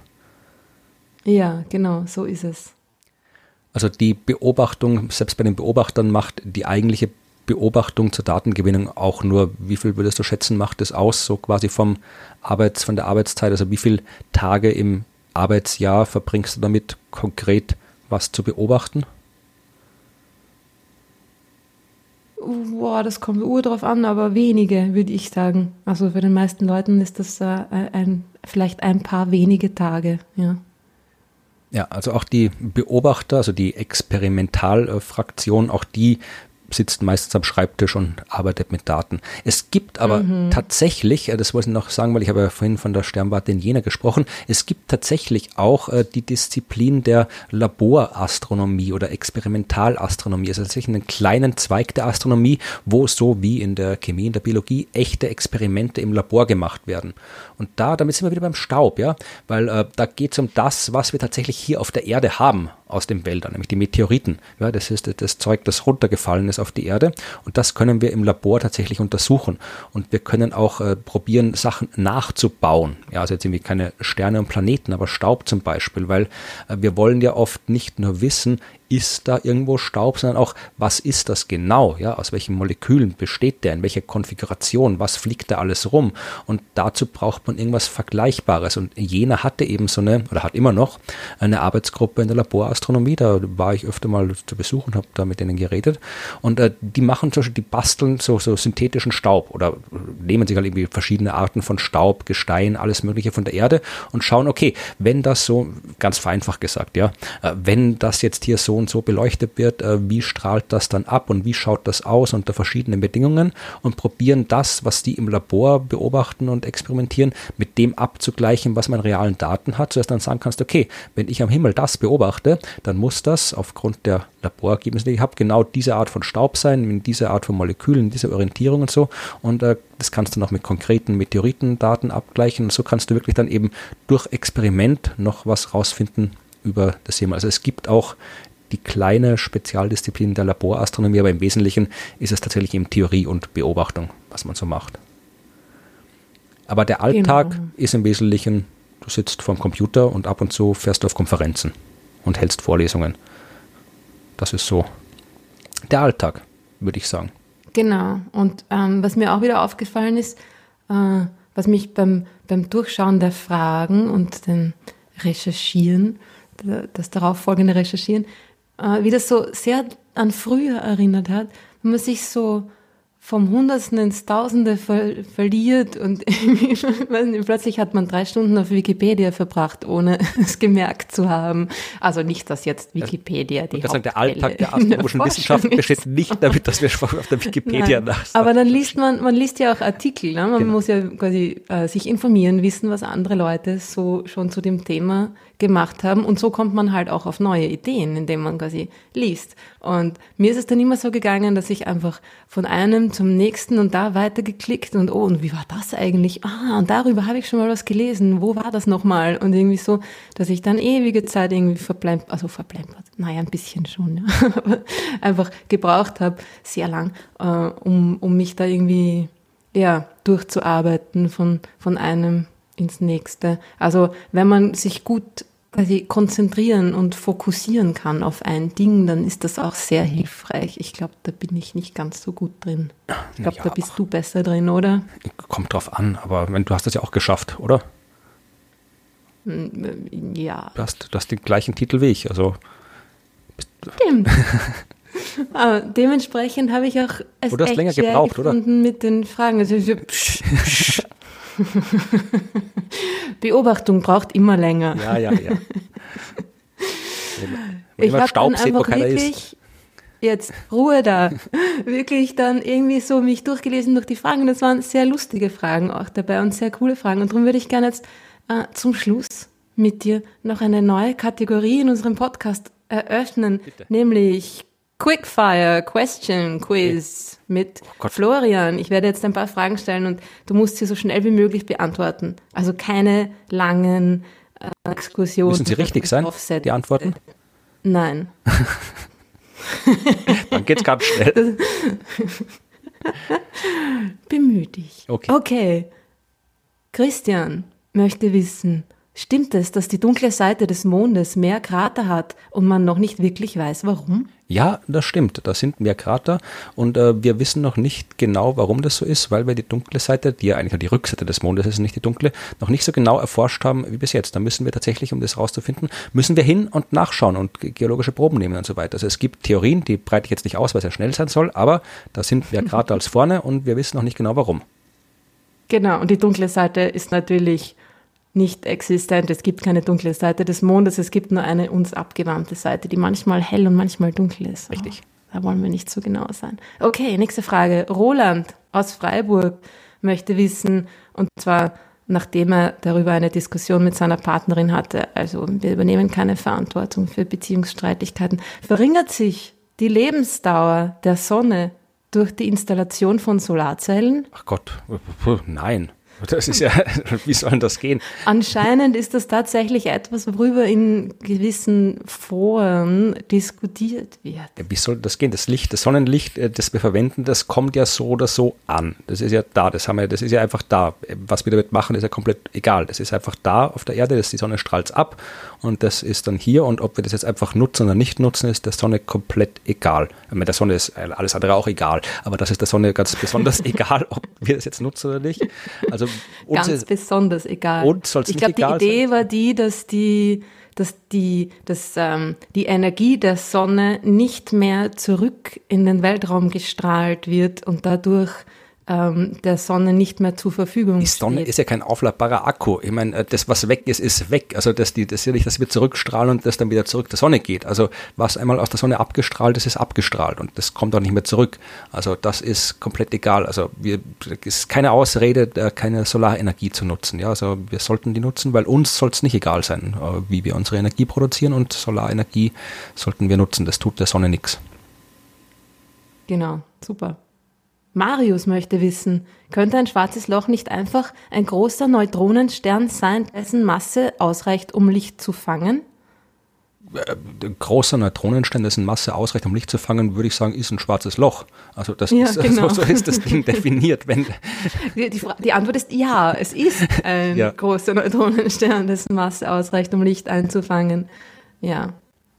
Ja, genau, so ist es. Also die Beobachtung, selbst bei den Beobachtern macht die eigentliche Beobachtung zur Datengewinnung auch nur, wie viel würdest du schätzen, macht es aus, so quasi vom Arbeits, von der Arbeitszeit, also wie viele Tage im Arbeitsjahr verbringst du damit konkret was zu beobachten? Boah, das kommt ur drauf an, aber wenige, würde ich sagen. Also für den meisten Leuten ist das äh, ein, vielleicht ein paar wenige Tage, ja. Ja, also auch die Beobachter, also die Experimentalfraktion, auch die sitzt meistens am Schreibtisch und arbeitet mit Daten. Es gibt aber mhm. tatsächlich, äh, das wollte ich noch sagen, weil ich habe ja vorhin von der Sternwarte in Jena gesprochen, es gibt tatsächlich auch äh, die Disziplin der Laborastronomie oder Experimentalastronomie, also tatsächlich einen kleinen Zweig der Astronomie, wo so wie in der Chemie, in der Biologie echte Experimente im Labor gemacht werden. Und da, damit sind wir wieder beim Staub, ja, weil äh, da geht es um das, was wir tatsächlich hier auf der Erde haben aus dem Wäldern, nämlich die Meteoriten. Ja, das ist das Zeug, das runtergefallen ist auf die Erde. Und das können wir im Labor tatsächlich untersuchen. Und wir können auch äh, probieren, Sachen nachzubauen. Ja, also jetzt irgendwie keine Sterne und Planeten, aber Staub zum Beispiel, weil äh, wir wollen ja oft nicht nur wissen, ist da irgendwo Staub, sondern auch, was ist das genau? Ja, aus welchen Molekülen besteht der? In welcher Konfiguration? Was fliegt da alles rum? Und dazu braucht man irgendwas Vergleichbares. Und Jena hatte eben so eine, oder hat immer noch, eine Arbeitsgruppe in der Laborastronomie. Da war ich öfter mal zu Besuch und habe da mit denen geredet. Und äh, die machen zum Beispiel, die basteln so, so synthetischen Staub oder nehmen sich halt irgendwie verschiedene Arten von Staub, Gestein, alles Mögliche von der Erde und schauen, okay, wenn das so, ganz vereinfacht gesagt, ja, äh, wenn das jetzt hier so und so beleuchtet wird, äh, wie strahlt das dann ab und wie schaut das aus unter verschiedenen Bedingungen und probieren das, was die im Labor beobachten und experimentieren, mit dem abzugleichen, was man realen Daten hat, sodass dann sagen kannst, okay, wenn ich am Himmel das beobachte, dann muss das aufgrund der Laborergebnisse, die ich habe, genau diese Art von Staub sein, in diese Art von Molekülen, diese Orientierung und so. Und äh, das kannst du noch mit konkreten Meteoritendaten abgleichen. Und so kannst du wirklich dann eben durch Experiment noch was rausfinden über das Thema. Also es gibt auch die kleine Spezialdisziplin der Laborastronomie, aber im Wesentlichen ist es tatsächlich eben Theorie und Beobachtung, was man so macht. Aber der Alltag genau. ist im Wesentlichen, du sitzt vorm Computer und ab und zu fährst du auf Konferenzen und hältst Vorlesungen. Das ist so der Alltag, würde ich sagen. Genau. Und ähm, was mir auch wieder aufgefallen ist, äh, was mich beim, beim Durchschauen der Fragen und dem Recherchieren, das darauf folgende Recherchieren, äh, wie das so sehr an früher erinnert hat, wenn man sich so vom Hundertsten ins Tausende ver verliert und nicht, plötzlich hat man drei Stunden auf Wikipedia verbracht, ohne es gemerkt zu haben. Also nicht, dass jetzt Wikipedia die sagen, Der Alltag der astronomischen Wissenschaft besteht nicht damit, dass wir auf der Wikipedia nachschauen. Aber dann liest man, man liest ja auch Artikel. Ne? Man genau. muss ja quasi äh, sich informieren, wissen, was andere Leute so schon zu dem Thema gemacht haben. Und so kommt man halt auch auf neue Ideen, indem man quasi liest. Und mir ist es dann immer so gegangen, dass ich einfach von einem zum nächsten und da weitergeklickt und oh, und wie war das eigentlich? Ah, und darüber habe ich schon mal was gelesen. Wo war das nochmal? Und irgendwie so, dass ich dann ewige Zeit irgendwie verplempert, also verplempert, naja, ein bisschen schon, ja. einfach gebraucht habe, sehr lang, äh, um, um mich da irgendwie, ja, durchzuarbeiten von, von einem ins nächste. Also wenn man sich gut quasi konzentrieren und fokussieren kann auf ein Ding, dann ist das auch sehr hilfreich. Ich glaube, da bin ich nicht ganz so gut drin. Ich glaube, ja, da bist du besser drin, oder? Kommt drauf an, aber du hast das ja auch geschafft, oder? Hm, ja. Du hast, du hast den gleichen Titel wie ich, also. Stimmt. Aber dementsprechend habe ich auch es du hast länger gebraucht, oder? mit den Fragen. Also, Beobachtung braucht immer länger. Ja, ja, ja. ich habe dann einfach wirklich ist. jetzt Ruhe da, wirklich dann irgendwie so mich durchgelesen durch die Fragen. Das waren sehr lustige Fragen auch dabei und sehr coole Fragen. Und darum würde ich gerne jetzt äh, zum Schluss mit dir noch eine neue Kategorie in unserem Podcast eröffnen, Bitte. nämlich Quickfire Question Quiz mit oh Florian. Ich werde jetzt ein paar Fragen stellen und du musst sie so schnell wie möglich beantworten. Also keine langen äh, Exkursionen. Müssen sie richtig sein, die Antworten? Nein. Dann geht's ganz schnell. Bemühe dich. Okay. okay. Christian möchte wissen, Stimmt es, dass die dunkle Seite des Mondes mehr Krater hat und man noch nicht wirklich weiß, warum? Ja, das stimmt. Da sind mehr Krater und äh, wir wissen noch nicht genau, warum das so ist, weil wir die dunkle Seite, die ja eigentlich die Rückseite des Mondes ist, nicht die dunkle, noch nicht so genau erforscht haben wie bis jetzt. Da müssen wir tatsächlich, um das rauszufinden, müssen wir hin und nachschauen und geologische Proben nehmen und so weiter. Also es gibt Theorien, die breite ich jetzt nicht aus, weil es ja schnell sein soll, aber da sind mehr Krater als vorne und wir wissen noch nicht genau warum. Genau, und die dunkle Seite ist natürlich nicht existent. Es gibt keine dunkle Seite des Mondes, es gibt nur eine uns abgewandte Seite, die manchmal hell und manchmal dunkel ist. Richtig. Da wollen wir nicht so genau sein. Okay, nächste Frage. Roland aus Freiburg möchte wissen, und zwar nachdem er darüber eine Diskussion mit seiner Partnerin hatte, also wir übernehmen keine Verantwortung für Beziehungsstreitigkeiten, verringert sich die Lebensdauer der Sonne durch die Installation von Solarzellen? Ach Gott, nein. Das ist ja, wie soll das gehen? Anscheinend ist das tatsächlich etwas, worüber in gewissen Foren diskutiert wird. Ja, wie soll das gehen? Das Licht, das Sonnenlicht, äh, das wir verwenden, das kommt ja so oder so an. Das ist ja da, das haben wir, das ist ja einfach da. Was wir damit machen, ist ja komplett egal. Das ist einfach da auf der Erde, das die Sonne strahlt ab und das ist dann hier und ob wir das jetzt einfach nutzen oder nicht nutzen, ist der Sonne komplett egal. Mit der Sonne ist alles andere auch egal, aber das ist der Sonne ganz besonders egal, ob wir das jetzt nutzen oder nicht. Also ganz ist, besonders egal. Und soll's ich glaube, die Idee sein? war die, dass die dass die, dass, ähm, die Energie der Sonne nicht mehr zurück in den Weltraum gestrahlt wird und dadurch ähm, der Sonne nicht mehr zur Verfügung Die Sonne steht. ist ja kein aufladbarer Akku. Ich meine, äh, das, was weg ist, ist weg. Also das, die, das ist ja nicht, dass wir zurückstrahlen und das dann wieder zurück der Sonne geht. Also was einmal aus der Sonne abgestrahlt ist, ist abgestrahlt und das kommt auch nicht mehr zurück. Also das ist komplett egal. Also wir, es ist keine Ausrede, keine Solarenergie zu nutzen. Ja, also wir sollten die nutzen, weil uns soll es nicht egal sein, äh, wie wir unsere Energie produzieren und Solarenergie sollten wir nutzen. Das tut der Sonne nichts. Genau, super. Marius möchte wissen, könnte ein schwarzes Loch nicht einfach ein großer Neutronenstern sein, dessen Masse ausreicht, um Licht zu fangen? Äh, ein großer Neutronenstern, dessen Masse ausreicht, um Licht zu fangen, würde ich sagen, ist ein schwarzes Loch. Also das ja, ist, genau. so, so, ist das Ding definiert. Wenn die, die, die, Antwort ist ja, es ist ein ja. großer Neutronenstern, dessen Masse ausreicht, um Licht einzufangen. Ja,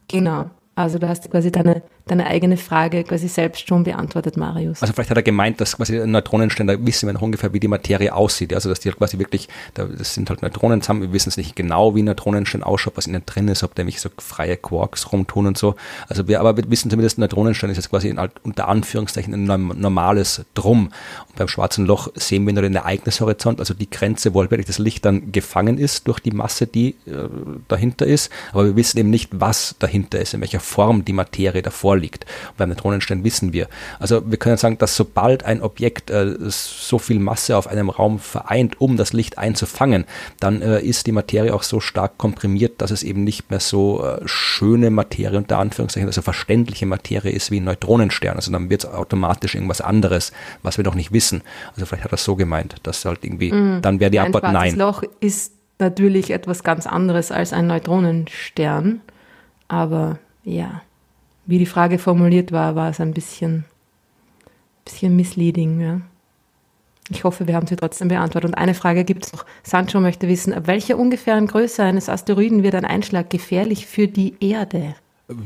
genau. Also du hast quasi deine, deine eigene Frage quasi selbst schon beantwortet, Marius. Also vielleicht hat er gemeint, dass quasi Neutronenstände wissen wir noch ungefähr, wie die Materie aussieht. Also dass die halt quasi wirklich, das sind halt Neutronen zusammen, wir wissen es nicht genau, wie ein Neutronenstern ausschaut, was innen drin ist, ob der nämlich so freie Quarks rumtun und so. Also wir aber wir wissen zumindest, ein Neutronenstern ist jetzt quasi in, unter Anführungszeichen ein normales Drum. Und beim schwarzen Loch sehen wir nur den Ereignishorizont, also die Grenze, wo halt wirklich das Licht dann gefangen ist durch die Masse, die äh, dahinter ist. Aber wir wissen eben nicht, was dahinter ist, in welcher Form die Materie davor liegt. Und beim Neutronenstern wissen wir. Also wir können sagen, dass sobald ein Objekt äh, so viel Masse auf einem Raum vereint, um das Licht einzufangen, dann äh, ist die Materie auch so stark komprimiert, dass es eben nicht mehr so äh, schöne Materie unter Anführungszeichen, also verständliche Materie ist wie ein Neutronenstern. Also dann wird es automatisch irgendwas anderes, was wir noch nicht wissen. Also vielleicht hat er es so gemeint, dass halt irgendwie, mm, dann wäre die Antwort ein nein. Loch ist natürlich etwas ganz anderes als ein Neutronenstern, aber ja wie die Frage formuliert war, war es ein bisschen, bisschen misleading. Ja. Ich hoffe, wir haben sie trotzdem beantwortet. Und eine Frage gibt es noch. Sancho möchte wissen, ab welcher ungefähren Größe eines Asteroiden wird ein Einschlag gefährlich für die Erde?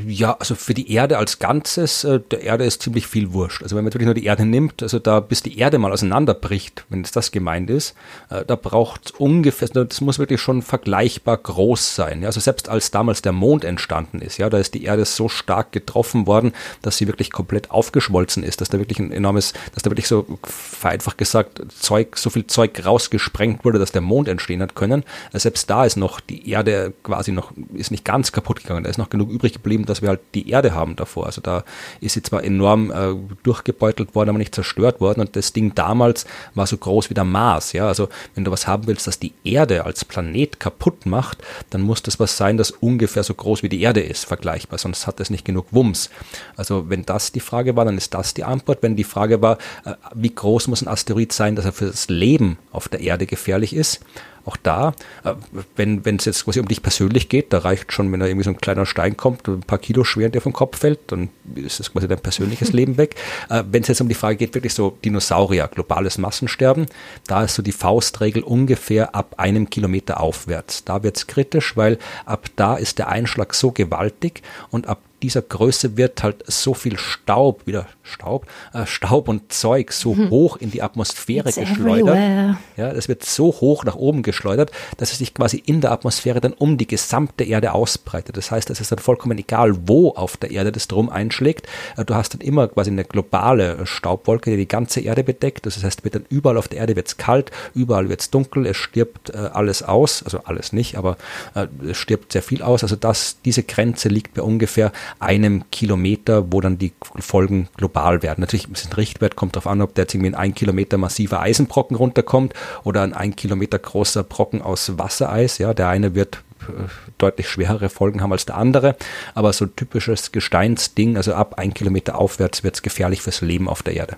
Ja, also für die Erde als Ganzes, äh, der Erde ist ziemlich viel wurscht. Also wenn man wirklich nur die Erde nimmt, also da bis die Erde mal auseinanderbricht, wenn es das gemeint ist, äh, da braucht ungefähr, also das muss wirklich schon vergleichbar groß sein. Ja, also selbst als damals der Mond entstanden ist, ja, da ist die Erde so stark getroffen worden, dass sie wirklich komplett aufgeschmolzen ist, dass da wirklich ein enormes, dass da wirklich so vereinfacht gesagt Zeug, so viel Zeug rausgesprengt wurde, dass der Mond entstehen hat können. Also selbst da ist noch die Erde quasi noch, ist nicht ganz kaputt gegangen, da ist noch genug übrig geblieben geblieben, dass wir halt die Erde haben davor. Also da ist sie zwar enorm äh, durchgebeutelt worden, aber nicht zerstört worden. Und das Ding damals war so groß wie der Mars. Ja, also wenn du was haben willst, das die Erde als Planet kaputt macht, dann muss das was sein, das ungefähr so groß wie die Erde ist, vergleichbar. Sonst hat es nicht genug Wumms. Also wenn das die Frage war, dann ist das die Antwort. Wenn die Frage war, äh, wie groß muss ein Asteroid sein, dass er für das Leben auf der Erde gefährlich ist, auch da, äh, wenn es jetzt quasi um dich persönlich geht, da reicht schon, wenn da irgendwie so ein kleiner Stein kommt, ein paar Kilo schwer dir vom Kopf fällt, dann ist das quasi dein persönliches Leben weg. Äh, wenn es jetzt um die Frage geht, wirklich so Dinosaurier, globales Massensterben, da ist so die Faustregel ungefähr ab einem Kilometer aufwärts. Da wird es kritisch, weil ab da ist der Einschlag so gewaltig und ab dieser Größe wird halt so viel Staub, wieder Staub, äh, Staub und Zeug so hm. hoch in die Atmosphäre It's geschleudert. Everywhere. Ja, es wird so hoch nach oben geschleudert, dass es sich quasi in der Atmosphäre dann um die gesamte Erde ausbreitet. Das heißt, es ist dann vollkommen egal, wo auf der Erde das drum einschlägt. Äh, du hast dann immer quasi eine globale Staubwolke, die die ganze Erde bedeckt. Das heißt, wird dann überall auf der Erde wird's kalt, überall wird's dunkel, es stirbt äh, alles aus, also alles nicht, aber äh, es stirbt sehr viel aus. Also das, diese Grenze liegt bei ungefähr einem Kilometer, wo dann die Folgen global werden. Natürlich ist ein Richtwert, kommt darauf an, ob der jetzt irgendwie in ein Kilometer massiver Eisenbrocken runterkommt oder ein ein Kilometer großer Brocken aus Wassereis. Ja, der eine wird äh, deutlich schwerere Folgen haben als der andere. Aber so ein typisches Gesteinsding, also ab ein Kilometer aufwärts wird es gefährlich fürs Leben auf der Erde.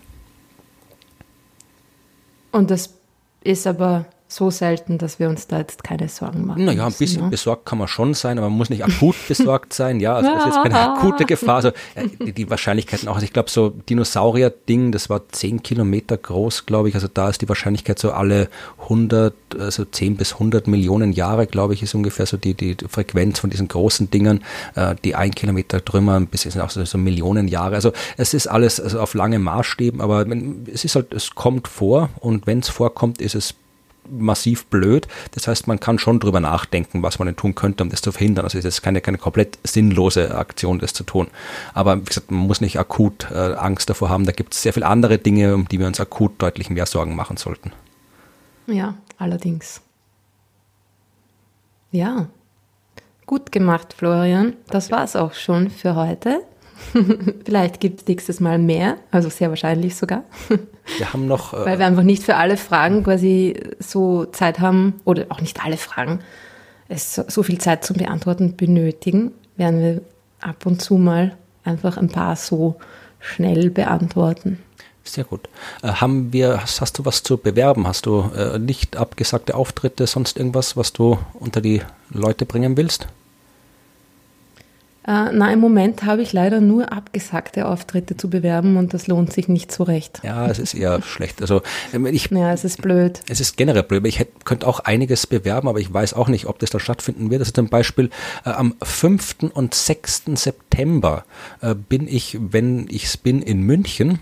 Und das ist aber so selten, dass wir uns da jetzt keine Sorgen machen. Naja, ein bisschen ja. besorgt kann man schon sein, aber man muss nicht akut besorgt sein. Ja, also das ist jetzt keine akute Gefahr. Also die, die Wahrscheinlichkeiten auch. Also ich glaube, so Dinosaurier-Ding, das war zehn Kilometer groß, glaube ich. Also da ist die Wahrscheinlichkeit so alle 100, also 10 bis 100 Millionen Jahre, glaube ich, ist ungefähr so die, die Frequenz von diesen großen Dingern. Äh, die ein Kilometer Trümmer, bis sind auch so, so Millionen Jahre. Also es ist alles also auf lange Maßstäben, aber es ist halt, es kommt vor und wenn es vorkommt, ist es massiv blöd. Das heißt, man kann schon drüber nachdenken, was man denn tun könnte, um das zu verhindern. Also es ist keine, keine komplett sinnlose Aktion, das zu tun. Aber wie gesagt, man muss nicht akut äh, Angst davor haben. Da gibt es sehr viele andere Dinge, um die wir uns akut deutlich mehr Sorgen machen sollten. Ja, allerdings. Ja, gut gemacht, Florian. Das war es auch schon für heute. Vielleicht gibt es nächstes Mal mehr, also sehr wahrscheinlich sogar. Wir haben noch. Äh Weil wir einfach nicht für alle Fragen quasi so Zeit haben, oder auch nicht alle Fragen, es so viel Zeit zum Beantworten benötigen, werden wir ab und zu mal einfach ein paar so schnell beantworten. Sehr gut. Äh, haben wir, hast, hast, du was zu bewerben? Hast du äh, nicht abgesagte Auftritte, sonst irgendwas, was du unter die Leute bringen willst? Äh, na, im Moment habe ich leider nur abgesagte Auftritte zu bewerben und das lohnt sich nicht so recht. Ja, es ist eher schlecht. Also ähm, ich, ja, es ist blöd. Es ist generell blöd. Ich hätte, könnte auch einiges bewerben, aber ich weiß auch nicht, ob das da stattfinden wird. Also zum Beispiel äh, am 5. und 6. September äh, bin ich, wenn ich es bin, in München.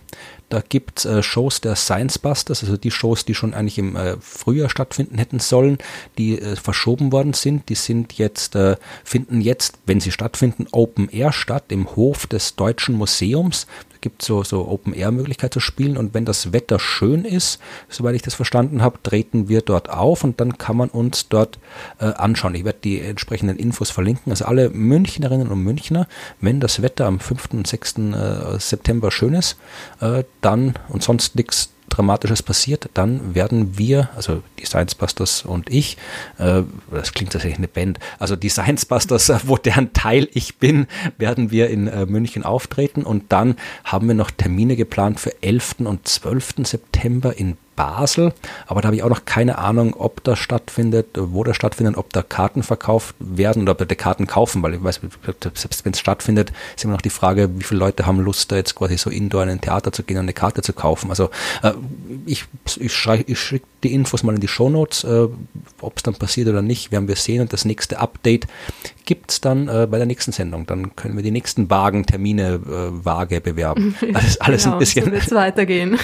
Da gibt es äh, Shows der Science Busters, also die Shows, die schon eigentlich im äh, Frühjahr stattfinden hätten sollen, die äh, verschoben worden sind. Die sind jetzt, äh, finden jetzt, wenn sie stattfinden, Open Air statt im Hof des Deutschen Museums gibt so, so Open-Air-Möglichkeit zu spielen und wenn das Wetter schön ist, soweit ich das verstanden habe, treten wir dort auf und dann kann man uns dort äh, anschauen. Ich werde die entsprechenden Infos verlinken. Also alle Münchnerinnen und Münchner, wenn das Wetter am 5. und 6. Äh, September schön ist, äh, dann und sonst nichts Dramatisches passiert, dann werden wir, also die Science Busters und ich, äh, das klingt tatsächlich eine Band, also die Science Busters, wo deren Teil ich bin, werden wir in äh, München auftreten und dann haben wir noch Termine geplant für 11. und 12. September in Basel, aber da habe ich auch noch keine Ahnung, ob das stattfindet, wo das stattfindet, ob da Karten verkauft werden oder ob die Karten kaufen, weil ich weiß, selbst wenn es stattfindet, ist immer noch die Frage, wie viele Leute haben Lust, da jetzt quasi so indoor in ein Theater zu gehen und eine Karte zu kaufen. Also äh, ich, ich, ich schicke die Infos mal in die Shownotes, äh, ob es dann passiert oder nicht, werden wir sehen und das nächste Update gibt es dann äh, bei der nächsten Sendung. Dann können wir die nächsten vagen Termine äh, vage bewerben. Ist alles genau, ein bisschen. So wird weitergehen.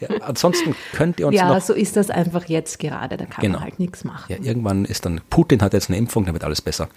ja, ansonsten könnt ihr uns. Ja, noch, so ist das einfach jetzt gerade. Da kann genau. man halt nichts machen. Ja, irgendwann ist dann, Putin hat jetzt eine Impfung, dann wird alles besser.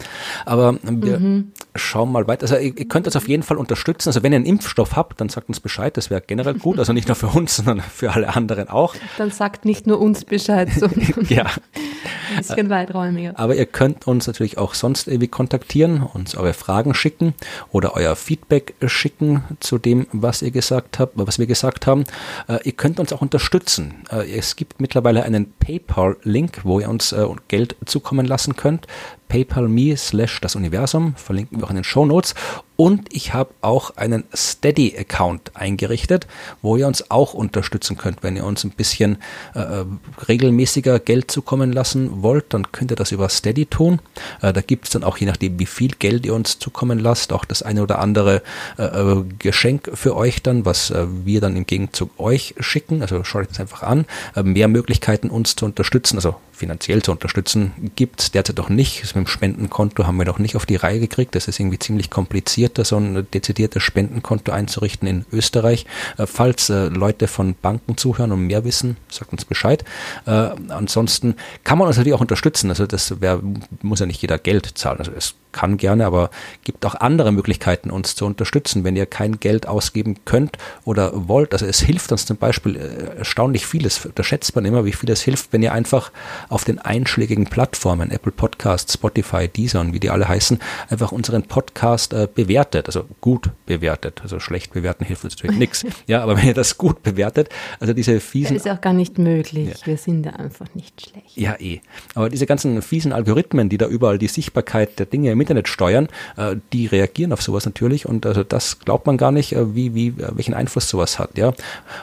Aber wir mhm. schauen mal weiter. Also ihr, ihr könnt uns auf jeden Fall unterstützen. Also wenn ihr einen Impfstoff habt, dann sagt uns Bescheid. Das wäre generell gut. Also nicht nur für uns, sondern für alle anderen auch. Dann sagt nicht nur uns Bescheid, sondern ja. ein bisschen weiträumiger. Aber ihr könnt uns natürlich auch sonst irgendwie kontaktieren, uns eure Fragen schicken oder euer Feedback schicken zu dem, was ihr gesagt habt, was wir gesagt haben. Äh, ihr könnt uns auch unterstützen. Äh, es gibt mittlerweile einen PayPal-Link, wo ihr uns äh, Geld zukommen lassen könnt paypal.me slash das Universum, verlinken wir auch in den Show Notes. Und ich habe auch einen Steady-Account eingerichtet, wo ihr uns auch unterstützen könnt. Wenn ihr uns ein bisschen äh, äh, regelmäßiger Geld zukommen lassen wollt, dann könnt ihr das über Steady tun. Äh, da gibt es dann auch, je nachdem, wie viel Geld ihr uns zukommen lasst, auch das eine oder andere äh, äh Geschenk für euch dann, was äh, wir dann im Gegenzug euch schicken. Also schaut euch das einfach an. mehr Möglichkeiten, uns zu unterstützen, also finanziell zu unterstützen, gibt es derzeit noch nicht. Das mit dem Spendenkonto haben wir noch nicht auf die Reihe gekriegt. Das ist irgendwie ziemlich kompliziert, so ein dezidiertes Spendenkonto einzurichten in Österreich. Äh, falls äh, Leute von Banken zuhören und mehr wissen, sagt uns Bescheid. Äh, ansonsten kann man uns natürlich auch unterstützen. Also das wär, muss ja nicht jeder Geld zahlen. Also es kann gerne, aber gibt auch andere Möglichkeiten, uns zu unterstützen, wenn ihr kein Geld ausgeben könnt oder wollt. Also es hilft uns zum Beispiel äh, erstaunlich vieles. Da schätzt man immer, wie viel es hilft, wenn ihr einfach auf den einschlägigen Plattformen, Apple Podcasts, Spotify, Deezer und wie die alle heißen, einfach unseren Podcast äh, bewertet, also gut bewertet. Also schlecht bewerten hilft uns natürlich nichts. Ja, aber wenn ihr das gut bewertet, also diese fiesen. Das ist auch gar nicht möglich. Ja. Wir sind da einfach nicht schlecht. Ja, eh. Aber diese ganzen fiesen Algorithmen, die da überall die Sichtbarkeit der Dinge mit Internet steuern, äh, die reagieren auf sowas natürlich und also das glaubt man gar nicht, äh, wie, wie, äh, welchen Einfluss sowas hat, ja.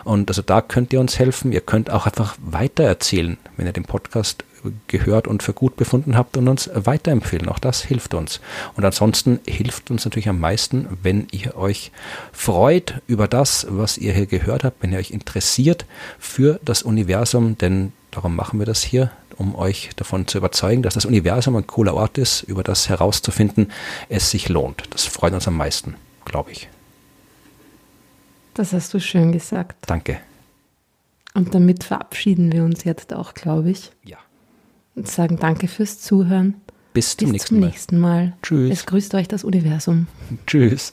Und also da könnt ihr uns helfen. Ihr könnt auch einfach weitererzählen, wenn ihr den Podcast gehört und für gut befunden habt und uns weiterempfehlen. Auch das hilft uns. Und ansonsten hilft uns natürlich am meisten, wenn ihr euch freut über das, was ihr hier gehört habt, wenn ihr euch interessiert für das Universum, denn darum machen wir das hier, um euch davon zu überzeugen, dass das Universum ein cooler Ort ist, über das herauszufinden, es sich lohnt. Das freut uns am meisten, glaube ich. Das hast du schön gesagt. Danke. Und damit verabschieden wir uns jetzt auch, glaube ich. Ja. Und sagen Danke fürs Zuhören. Bis zum, Bis nächsten, zum Mal. nächsten Mal. Tschüss. Es grüßt euch das Universum. Tschüss.